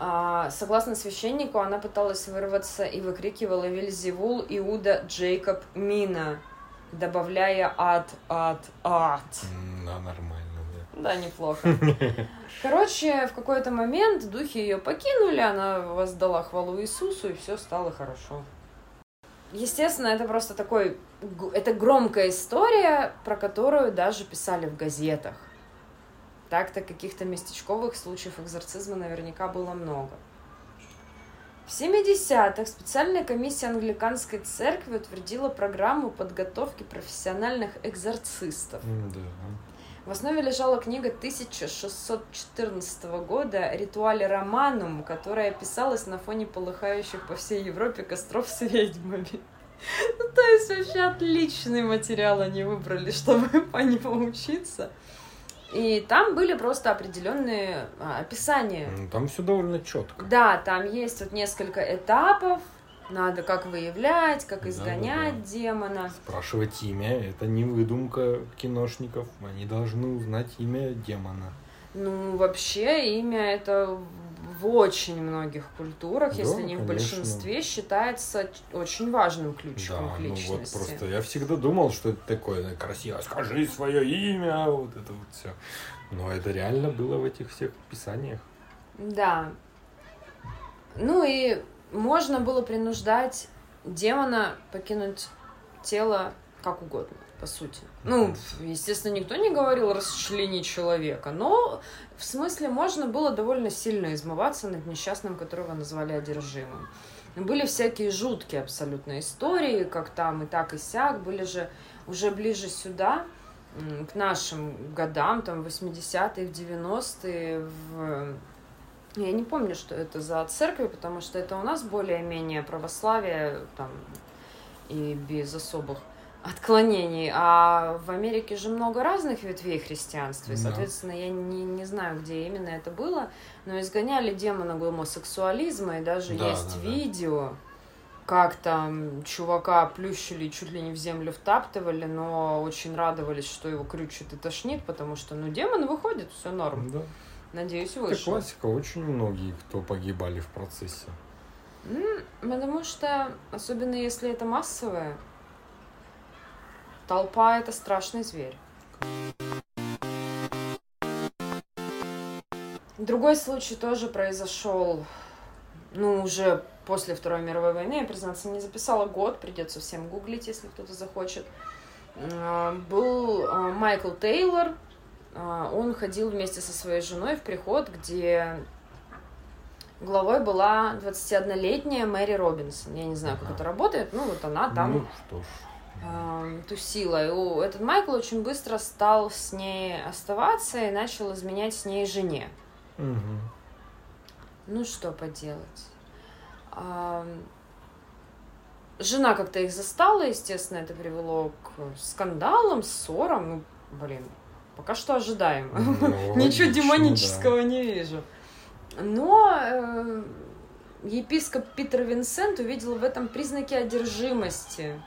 А, согласно священнику, она пыталась вырваться и выкрикивала Вельзевул, Иуда, Джейкоб, Мина, добавляя ад, ад, ад. Да, нормально, да. Да, неплохо. Короче, в какой-то момент духи ее покинули, она воздала хвалу Иисусу, и все стало хорошо. Естественно, это просто такой... Это громкая история, про которую даже писали в газетах. Так-то каких-то местечковых случаев экзорцизма наверняка было много. В 70-х специальная комиссия англиканской церкви утвердила программу подготовки профессиональных экзорцистов. Да. В основе лежала книга 1614 года «Ритуале Романум», которая писалась на фоне полыхающих по всей Европе костров с ведьмами. Ну, то есть вообще отличный материал они выбрали, чтобы по нему учиться. И там были просто определенные а, описания. Ну, Там все довольно четко. Да, там есть вот несколько этапов. Надо как выявлять, как изгонять демона. Спрашивать имя – это не выдумка киношников. Они должны узнать имя демона. Ну, вообще, имя это в очень многих культурах, Да, если не в конечно. большинстве, считается очень важным Да, ключиком к ну вот личности. просто я всегда думал, что это такое красиво. Скажи свое имя, вот это вот все. Но это реально было в этих всех писаниях. Да. Ну и можно было принуждать демона покинуть тело как угодно, по сути. Ну, естественно, никто не говорил расчлени человека, но в смысле можно было довольно сильно измываться над несчастным, которого назвали одержимым. Были всякие жуткие абсолютно истории, как там и так и сяк, были же уже ближе сюда, к нашим годам, там, 80-е, 90-е, в... Я не помню, что это за церкви, потому что это у нас более-менее православие, там, и без особых отклонений. А в Америке же много разных ветвей христианства. И, Да. соответственно, я не, не знаю, где именно это было, но изгоняли демона гомосексуализма, и даже Да, есть да, да. видео, как там чувака плющили, чуть ли не в землю втаптывали, но очень радовались, что его крючит и тошнит, потому что, ну, демон выходит, все норм. Да. Надеюсь, Это вышел. классика. Очень многие, кто погибали в процессе. Потому что, особенно если это массовое, толпа это страшный зверь. Другой случай тоже произошел, ну, уже после Второй мировой войны. Я, признаться, не записала год, придется всем гуглить, если кто-то захочет. А, Был а, Майкл Тейлор. А, Он ходил вместе со своей женой в приход, где главой была 21-летняя Мэри Робинсон. Я не знаю, как это работает, ну вот она там Ну что ж. Эм, тусила. И у- этот Майкл очень быстро стал с ней оставаться и начал изменять с ней жене. Мгм. Ну что поделать. Ам, Жена как-то их застала, естественно, это привело к скандалам, ссорам. Ну, блин, пока что ожидаемо. Ну, Ничего демонического не вижу. Но э, епископ Питер Винсент увидел в этом признаки одержимости.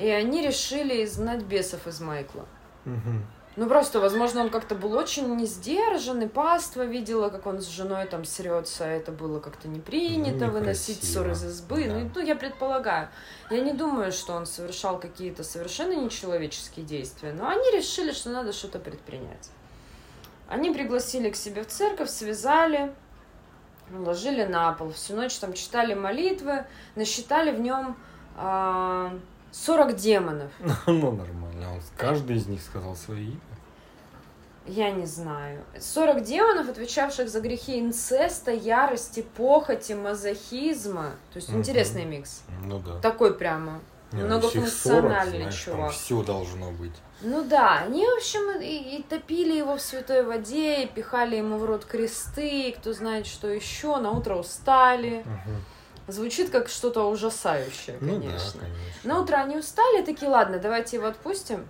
И они решили изгнать бесов из Майкла. Мгм. Ну просто, возможно, он как-то был очень не сдержан, и паства видела, как он с женой там срется, а это было как-то не принято, Ну, выносить некрасиво, ссор из избы. да. Ну, ну, я предполагаю. Я не думаю, что он совершал какие-то совершенно нечеловеческие действия, но они решили, что надо что-то предпринять. Они пригласили к себе в церковь, связали, уложили на пол. Всю ночь там читали молитвы, насчитали в нем а, 40 демонов. Ну, нормально. Он каждый из них сказал свое имя. Я не знаю. 40 демонов, отвечавших за грехи инцеста, ярости, похоти, мазохизма. То есть интересный микс. Ну да. Такой прямо. Не, ну, многофункциональный если их 40, чувак. все должно быть. Ну да, они, в общем, и, и топили его в святой воде, и пихали ему в рот кресты, и кто знает, что еще. На утро устали. Мгм. Звучит как что-то ужасающее, Ну да, конечно. конечно. На утро они устали, такие, ладно, давайте его отпустим.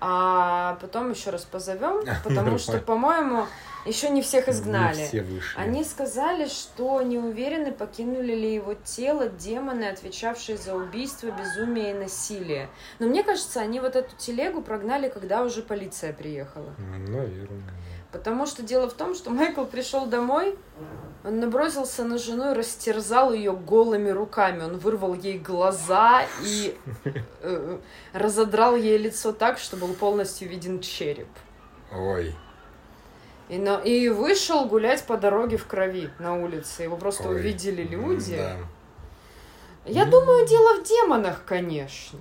А потом еще раз позовем, потому что, по-моему, еще не всех изгнали. Не все вышли. Они сказали, что не уверены, покинули ли его тело демоны, отвечавшие за убийство, безумие и насилие. Но мне кажется, они вот эту телегу прогнали, когда уже полиция приехала. Наверное. Потому что дело в том, что Майкл пришел домой, он набросился на жену и растерзал ее голыми руками. Он вырвал ей глаза и э, разодрал ей лицо так, что был полностью виден череп. Ой. И, на- и вышел гулять по дороге в крови на улице. Его просто ой. увидели люди. Да. Я Ну. думаю, дело в демонах, конечно.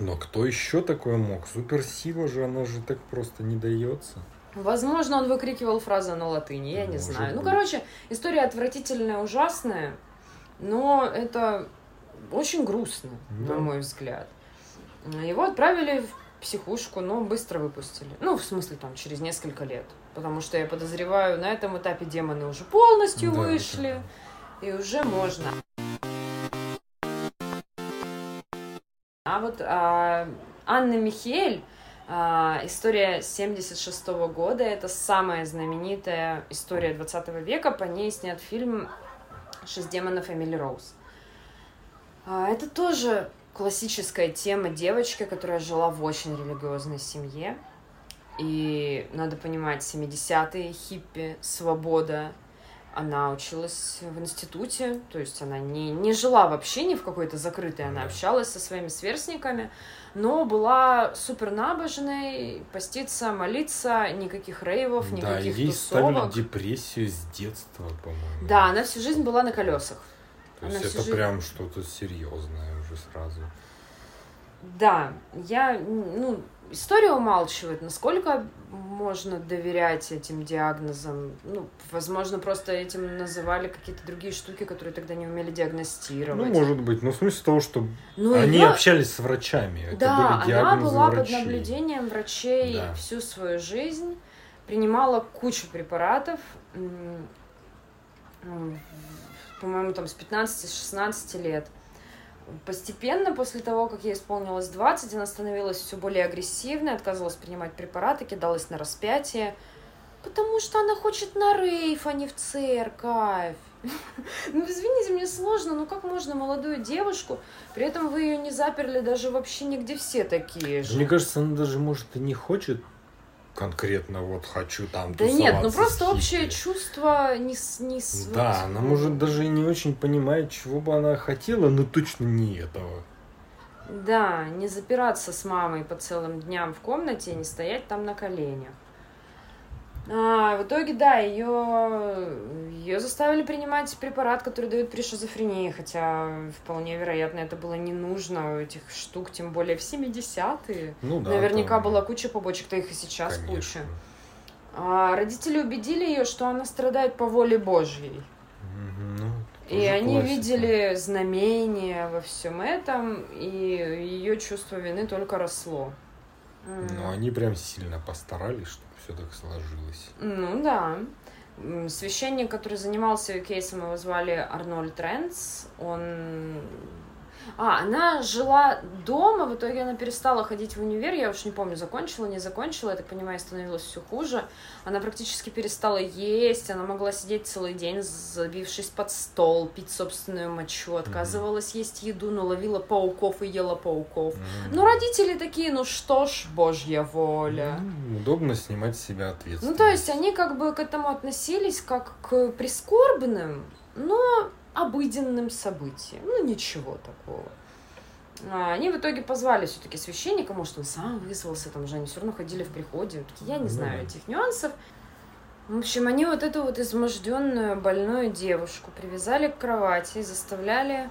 Но кто еще такое мог? Суперсила же, она же так просто не дается. Возможно, он выкрикивал фразы на латыни, я не Может знаю. Ну, быть. короче, история отвратительная, ужасная, но это очень грустно, Да. на мой взгляд. Его отправили в психушку, но быстро выпустили. Ну, в смысле, там, через несколько лет. Потому что я подозреваю, на этом этапе демоны уже полностью Да, вышли, и уже можно. А вот а, Анна Михель, история 76 года, это самая знаменитая история 20 века, по ней снят фильм «Шесть демонов Эмили Роуз». А, это тоже классическая тема девочки, которая жила в очень религиозной семье. И надо понимать, 70-е, хиппи, свобода. Она училась в институте, то есть она не, не жила вообще ни в какой-то закрытой, она Да. общалась со своими сверстниками, но была супер набожной, поститься, молиться, никаких рейвов, да, никаких ей ставили тусовок. депрессию с детства, по-моему. Да, она всю жизнь была на колесах. То она есть это жизнь- прям что-то серьезное уже сразу. Да, я, ну, история умалчивает, насколько можно доверять этим диагнозам. Ну, возможно, просто этим называли какие-то другие штуки, которые тогда не умели Ну, диагностировать. может быть. Но в смысле того, что Ну, они её- общались с врачами. Это Да, были она была под врачей. наблюдением врачей Да. всю свою жизнь, принимала кучу препаратов, по-моему, там с 15-16 лет. Постепенно, после того, как ей исполнилось 20, она становилась все более агрессивной, отказывалась принимать препараты, кидалась на распятие, потому что она хочет на рейв, а не в церковь. Ну, извините, мне сложно, ну как можно молодую девушку, при этом вы ее не заперли даже вообще нигде все такие же. Мне кажется, она даже, может, и не хочет конкретно вот хочу там Да нет, ну просто общее чувство не с... Не с да, она может даже и не очень понимает, чего бы она хотела, но точно не этого. Да, не запираться с мамой по целым дням в комнате и не стоять там на коленях. А, в итоге, да, ее, ее заставили принимать препарат, который дают при шизофрении, хотя вполне вероятно это было не нужно, у этих штук, тем более в 70-е. Ну, да, Наверняка там... была куча побочек, то их и сейчас Конечно. куча. А, родители убедили ее, что она страдает по воле Божьей. Ну, и они классика. видели знамения во всем этом, и ее чувство вины только росло. Ну, они прям сильно постарались, чтобы все так сложилось. Ну да. Священник, который занимался кейсом, его звали Арнольд Ренц, он а, она жила дома, в итоге она перестала ходить в универ, я уж не помню, закончила, не закончила, я так понимаю, становилось все хуже. Она практически перестала есть, она могла сидеть целый день, забившись под стол, пить собственную мочу, отказывалась mm-hmm. есть еду, но ловила пауков и ела пауков. Mm-hmm. Ну, родители такие, ну что ж, божья воля. Mm-hmm. Удобно снимать с себя ответственность. Ну, то есть они как бы к этому относились как к прискорбным, но обыденным событием. Ну, ничего такого. А, они в итоге позвали все-таки священника, может, он сам вызвался, там же они все равно ходили в приходе. Такие, я не знаю этих нюансов. В общем, они вот эту вот изможденную, больную девушку привязали к кровати, заставляли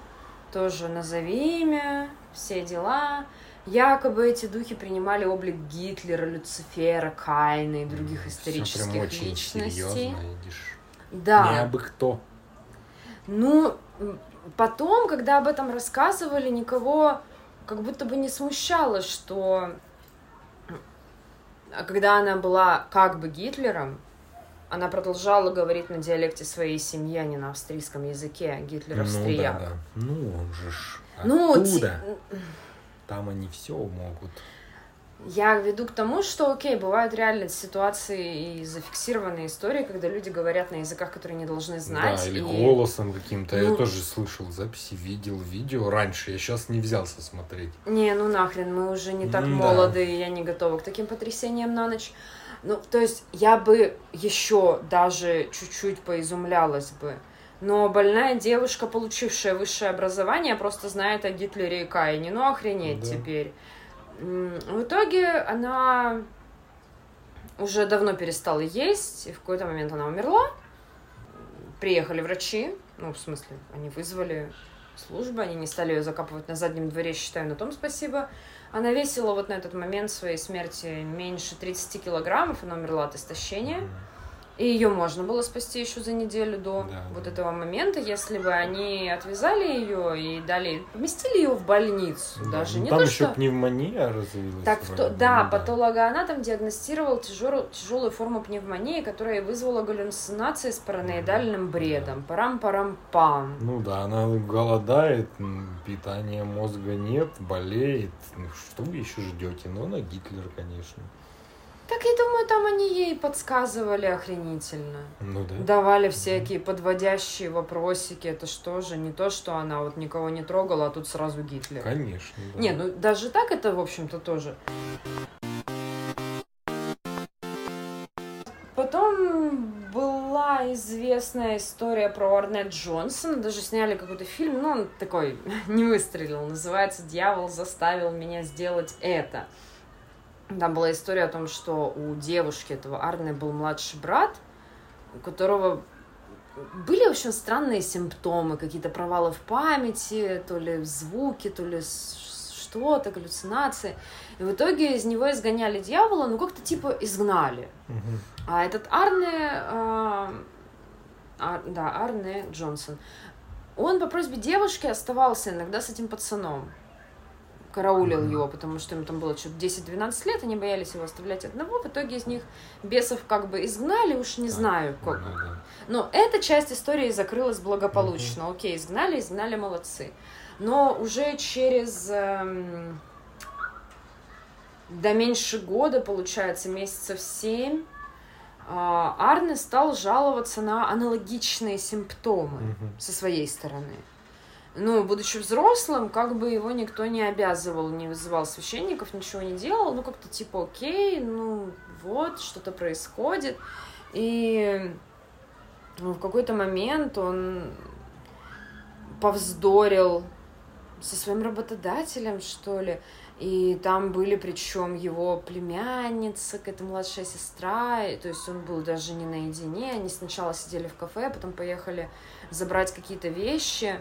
тоже назови имя, все дела. Якобы эти духи принимали облик Гитлера, Люцифера, Кайна и других исторических личностей. Серьезно, да. Не абы кто. Ну, потом, когда об этом рассказывали, никого как будто бы не смущало, что когда она была как бы Гитлером, она продолжала говорить на диалекте своей семьи, а не на австрийском языке, Гитлер австрияк. Ну, да, да. ну он же ж ну, оттуда. Ти... Там они все могут. Я веду к тому, что, окей, бывают реально ситуации и зафиксированные истории, когда люди говорят на языках, которые не должны знать. Да, или и... голосом каким-то. Ну... Я тоже слышал записи, видел видео раньше. Я сейчас не взялся смотреть. Не, ну нахрен, мы уже не так да. молоды, и я не готова к таким потрясениям на ночь. Ну, то есть я бы еще даже чуть-чуть поизумлялась бы. Но больная девушка, получившая высшее образование, просто знает о Гитлере и Каине. Ну, охренеть да. теперь. В итоге она уже давно перестала есть, и в какой-то момент она умерла. Приехали врачи, ну, в смысле, они вызвали службы, они не стали ее закапывать на заднем дворе, считаю, на том спасибо. Она весила вот на этот момент своей смерти меньше 30 килограммов, она умерла от истощения. И ее можно было спасти еще за неделю до да, вот да. этого момента, если бы они отвязали ее и дали, поместили ее в больницу. Да. Даже ну, не там то, еще что... пневмония развилась. Так, в то... да, ну, патологоанатом диагностировал тяжелую, тяжелую форму пневмонии, которая вызвала галлюцинации с параноидальным бредом. Парам-парам-пам. Ну да, она голодает, питания мозга нет, болеет. Ну, что вы еще ждете? Ну, на Гитлер, конечно. Так я думаю, там они ей подсказывали охренительно. Ну да. Давали всякие подводящие вопросики. Это что же? Не то, что она вот никого не трогала, а тут сразу Гитлер. Конечно. Да. Не, ну даже так это, в общем-то, тоже. Потом была известная история про Арнет Джонсона. Даже сняли какой-то фильм, но он такой не выстрелил. Называется «Дьявол заставил меня сделать это». Там была история о том, что у девушки этого Арны был младший брат, у которого были, общем, странные симптомы, какие-то провалы в памяти, то ли звуки, то ли что-то, галлюцинации. И в итоге из него изгоняли дьявола, ну как-то типа изгнали. Uh-huh. А этот Арне, э, Ар, да, Арне Джонсон, он по просьбе девушки оставался иногда с этим пацаном караулил его, потому что им там было что-то 10-12 лет, они боялись его оставлять одного. В итоге из них бесов как бы изгнали, уж не знаю как. Mm-hmm. Но эта часть истории закрылась благополучно. Окей, изгнали, изгнали, молодцы. Но уже через эм, до меньше года, получается, месяцев семь, а, Арне стал жаловаться на аналогичные симптомы Мгм. со своей стороны. Ну, будучи взрослым, как бы его никто не обязывал, не вызывал священников, ничего не делал. Ну, как-то типа, окей, ну, вот, что-то происходит. И ну, в какой-то момент он повздорил со своим работодателем, что ли. И там были причем его племянница, какая-то младшая сестра, и, то есть он был даже не наедине, они сначала сидели в кафе, а потом поехали забрать какие-то вещи,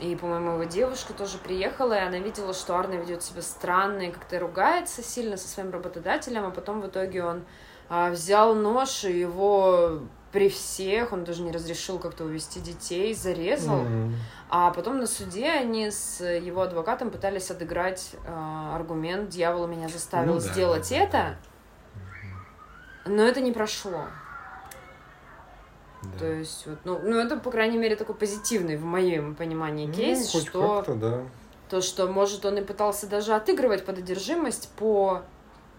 и, по-моему, его девушка тоже приехала, и она видела, что Арна ведет себя странно и как-то ругается сильно со своим работодателем, а потом в итоге он а, взял нож и его при всех, он даже не разрешил как-то увести детей, зарезал. М. А потом на суде они с его адвокатом пытались отыграть э, аргумент «дьявол меня заставил Ну да, сделать это», но это не прошло. Да. То есть, вот, ну, ну, это, по крайней мере, такой позитивный в моем понимании Ну, кейс, хоть что как-то, да. то, что, может, он и пытался даже отыгрывать под одержимость по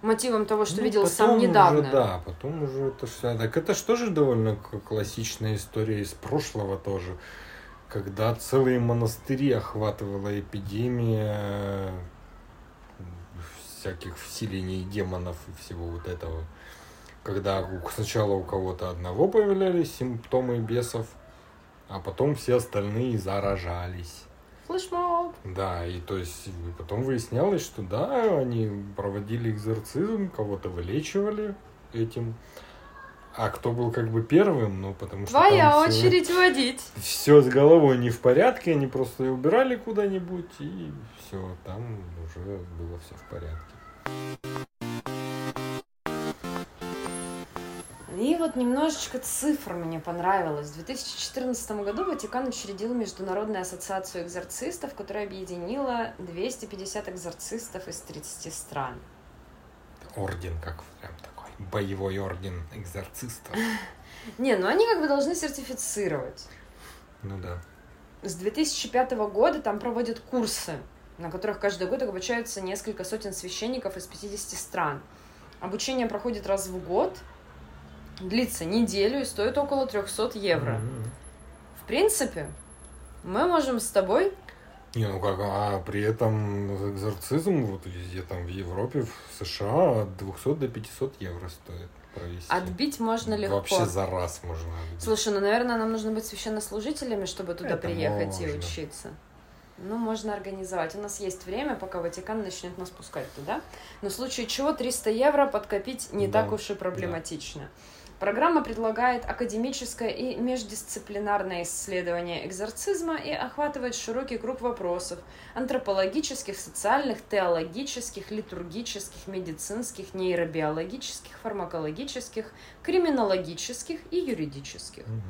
мотивам того, что Ну, видел сам недавно. Уже, да, потом уже это все. Так это же довольно к- классичная история из прошлого тоже, когда целые монастыри охватывала эпидемия э, всяких вселений демонов и всего вот этого. Когда сначала у кого-то одного появлялись симптомы бесов, а потом все остальные заражались. Флешмоб. Да, и то есть потом выяснялось, что да, они проводили экзорцизм, кого-то вылечивали этим. А кто был как бы первым, ну потому что Твоя очередь водить. все с головой не в порядке, они просто ее убирали куда-нибудь, и все, там уже было все в порядке. И вот немножечко цифр мне понравилось. В 2014 году Ватикан учредил Международную ассоциацию экзорцистов, которая объединила 250 экзорцистов из 30 стран. Орден, как прям такой, боевой орден экзорцистов. Не, ну они как бы должны сертифицировать. Ну да. С 2005 года там проводят курсы, на которых каждый год обучаются несколько сотен священников из 50 стран. Обучение проходит раз в год, длится неделю и стоит около 300 евро. Мгм. В принципе, мы можем с тобой Не, ну как, а при этом экзорцизм вот везде там в Европе, в США от 200 до 500 евро стоит провести. отбить можно легко. Вообще за раз можно отбить. Слушай, ну, наверное, нам нужно быть священнослужителями, чтобы туда Это приехать и можно. учиться. Ну, можно организовать. У нас есть время, пока Ватикан начнет нас пускать туда. Но в случае чего 300 евро подкопить не Да, так уж и проблематично. Программа предлагает академическое и междисциплинарное исследование экзорцизма и охватывает широкий круг вопросов антропологических, социальных, теологических, литургических, медицинских, нейробиологических, фармакологических, криминологических и юридических. Мгм.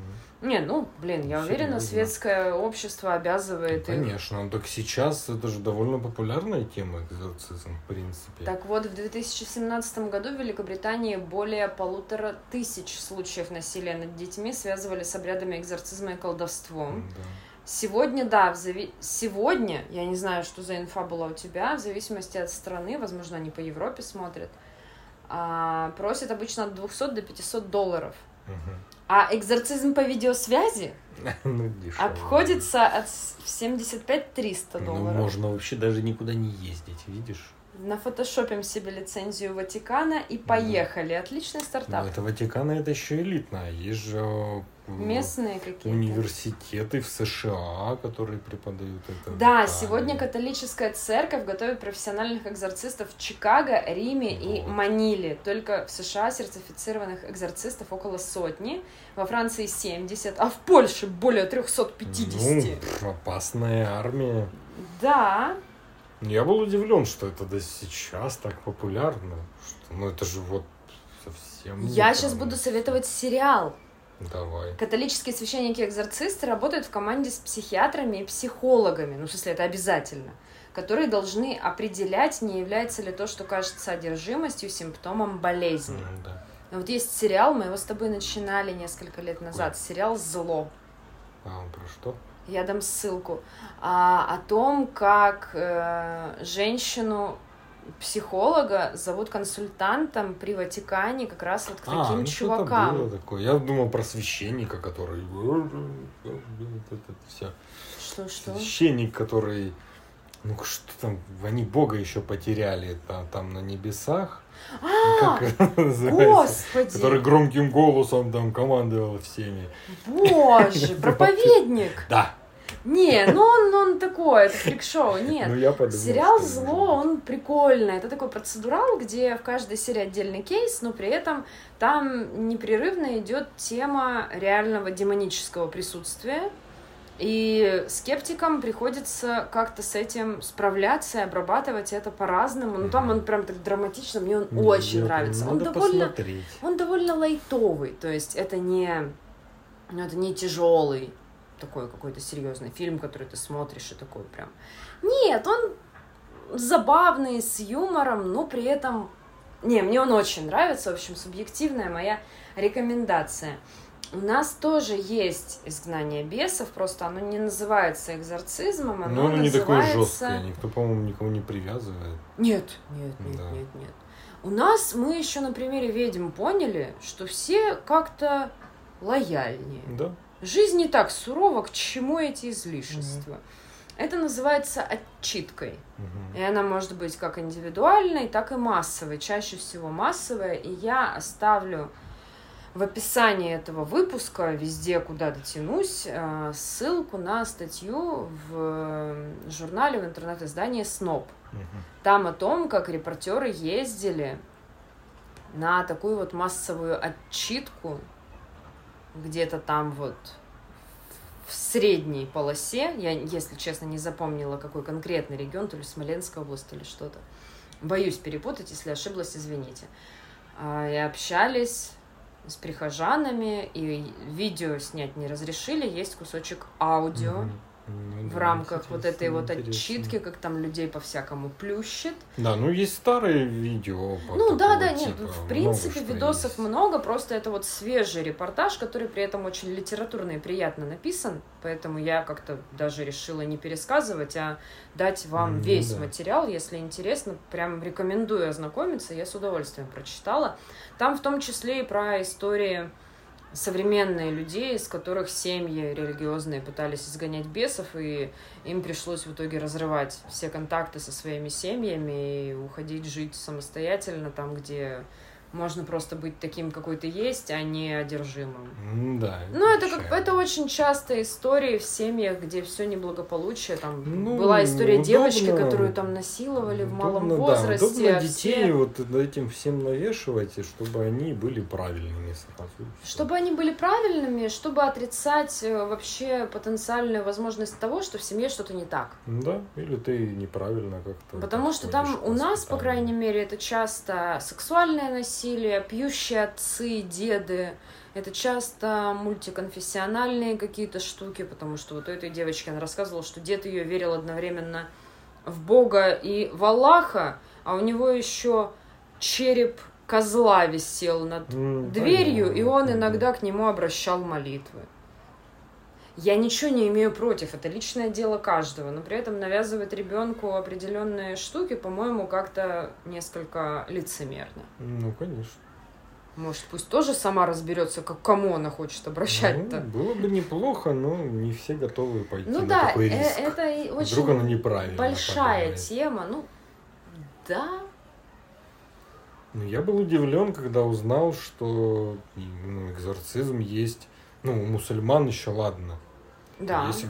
Не, ну, блин, я уверена, Серьезно. светское общество обязывает. их. Конечно, ну так сейчас это же довольно популярная тема экзорцизм, в принципе. Так вот, в 2017 году в Великобритании более полутора тысяч случаев насилия над детьми связывали с обрядами экзорцизма и колдовством. Да. Сегодня, да, в зави... сегодня, я не знаю, что за инфа была у тебя, в зависимости от страны, возможно, они по Европе смотрят, а, просят обычно от 200 до 500 долларов. А экзорцизм по видеосвязи Ну, дешево. обходится от с- в 75-300 Ну, долларов. можно вообще даже никуда не ездить, видишь? Нафотошопим себе лицензию Ватикана и поехали. Отличный Ну, стартап. это Ватикана, это еще элитно. Есть же э, Местные какие-то. университеты в США, которые преподают это. Да, Италии. сегодня католическая церковь готовит профессиональных экзорцистов в Чикаго, Риме и Вот. Маниле. Только в США сертифицированных экзорцистов около сотни, во Франции 70, а в Польше более 350. Ну, опасная армия. Да, Я был удивлен, что это до сейчас так популярно. Что, ну, это же вот совсем... я сейчас буду советовать сериал. Давай. Католические священники-экзорцисты работают в команде с психиатрами и психологами, ну, в смысле, это обязательно, которые должны определять, не является ли то, что кажется одержимостью, симптомом болезни. М, Да. Ну, Вот есть сериал, мы его с тобой начинали несколько лет назад, сериал «Зло». А он про что? Я дам ссылку, а, о том, как э, женщину психолога зовут консультантом при Ватикане как раз вот к а, таким ну чувакам. Было такое. Я думал про священника, который это все. Что, что? Священник, который ну что там, они Бога еще потеряли там, там на небесах. А, господи! Который громким голосом там командовал всеми. Боже, проповедник! Да. Не, ну он, он такой, это фрик-шоу, нет. Ну, я подумал, Сериал «Зло», он прикольный. Это такой процедурал, где в каждой серии отдельный кейс, но при этом там непрерывно идет тема реального демонического присутствия. И скептикам приходится как-то с этим справляться и обрабатывать это по-разному. Ну, там он прям так драматично, мне он Нет, очень нравится. Он довольно, он довольно лайтовый, то есть это не, ну, это не тяжелый такой какой-то серьезный фильм, который ты смотришь и такой прям. Нет, он забавный, с юмором, но при этом... Не, мне он очень нравится, в общем, субъективная моя рекомендация. У нас тоже есть изгнание бесов, просто оно не называется экзорцизмом, оно Но оно называется... не такое жесткое, никто, по-моему, никого не привязывает. Нет, нет, нет, да. нет, нет. У нас мы еще на примере ведьм поняли, что все как-то лояльнее. Да. Жизнь не так сурова, к чему эти излишества? Угу. Это называется отчиткой. Угу. И она может быть как индивидуальной, так и массовой. Чаще всего массовая. И я оставлю в описании этого выпуска, везде, куда дотянусь, э, ссылку на статью в журнале, в интернет-издании «Сноб». Угу. Там о том, как репортеры ездили на такую вот массовую отчитку где-то там вот в средней полосе, я, если честно, не запомнила, какой конкретный регион, то ли Смоленская область, то ли что-то. Боюсь перепутать, если ошиблась, извините. А, и общались с прихожанами, и видео снять не разрешили, есть кусочек аудио. Mm-hmm ну, в да, рамках вот этой вот отчитки, как там людей по-всякому плющит. Да, ну есть старые видео. Ну да, да, типа, нет, в принципе видосов есть. много, просто это вот свежий репортаж, который при этом очень литературно и приятно написан, поэтому я как-то даже решила не пересказывать, а дать вам mm, весь да. материал, если интересно, прям рекомендую ознакомиться, я с удовольствием прочитала. Там в том числе и про истории современные людей, из которых семьи религиозные пытались изгонять бесов, и им пришлось в итоге разрывать все контакты со своими семьями и уходить жить самостоятельно там, где можно просто быть таким, какой ты есть, а не одержимым. Да. Ну, это как это очень частая история в семьях, где все неблагополучие. Там ну, была история удобно, девочки, которую там насиловали удобно, в малом возрасте. Да, удобно детей все... вот этим всем навешивать, чтобы они были правильными сразу. Чтобы они были правильными, чтобы отрицать э, вообще потенциальную возможность того, что в семье что-то не так. Да, или ты неправильно как-то. Потому что там у нас, по крайней мере, это часто сексуальное насилие насилие, пьющие отцы, деды. Это часто мультиконфессиональные какие-то штуки, потому что вот у этой девочки она рассказывала, что дед ее верил одновременно в Бога и в Аллаха, а у него еще череп козла висел над mm, дверью, и он иногда к нему обращал молитвы. Я ничего не имею против, это личное дело каждого, но при этом навязывать ребенку определенные штуки, по-моему, как-то несколько лицемерно. Ну, конечно. Может, пусть тоже сама разберется, как кому она хочет обращать-то. Ну, было бы неплохо, но не все готовы пойти ну, на да, такой э, риск. это очень Вдруг она неправильно большая подумает. тема. Ну, да. Ну, я был удивлен, когда узнал, что ну, экзорцизм есть. Ну, у мусульман еще ладно. Да. Есть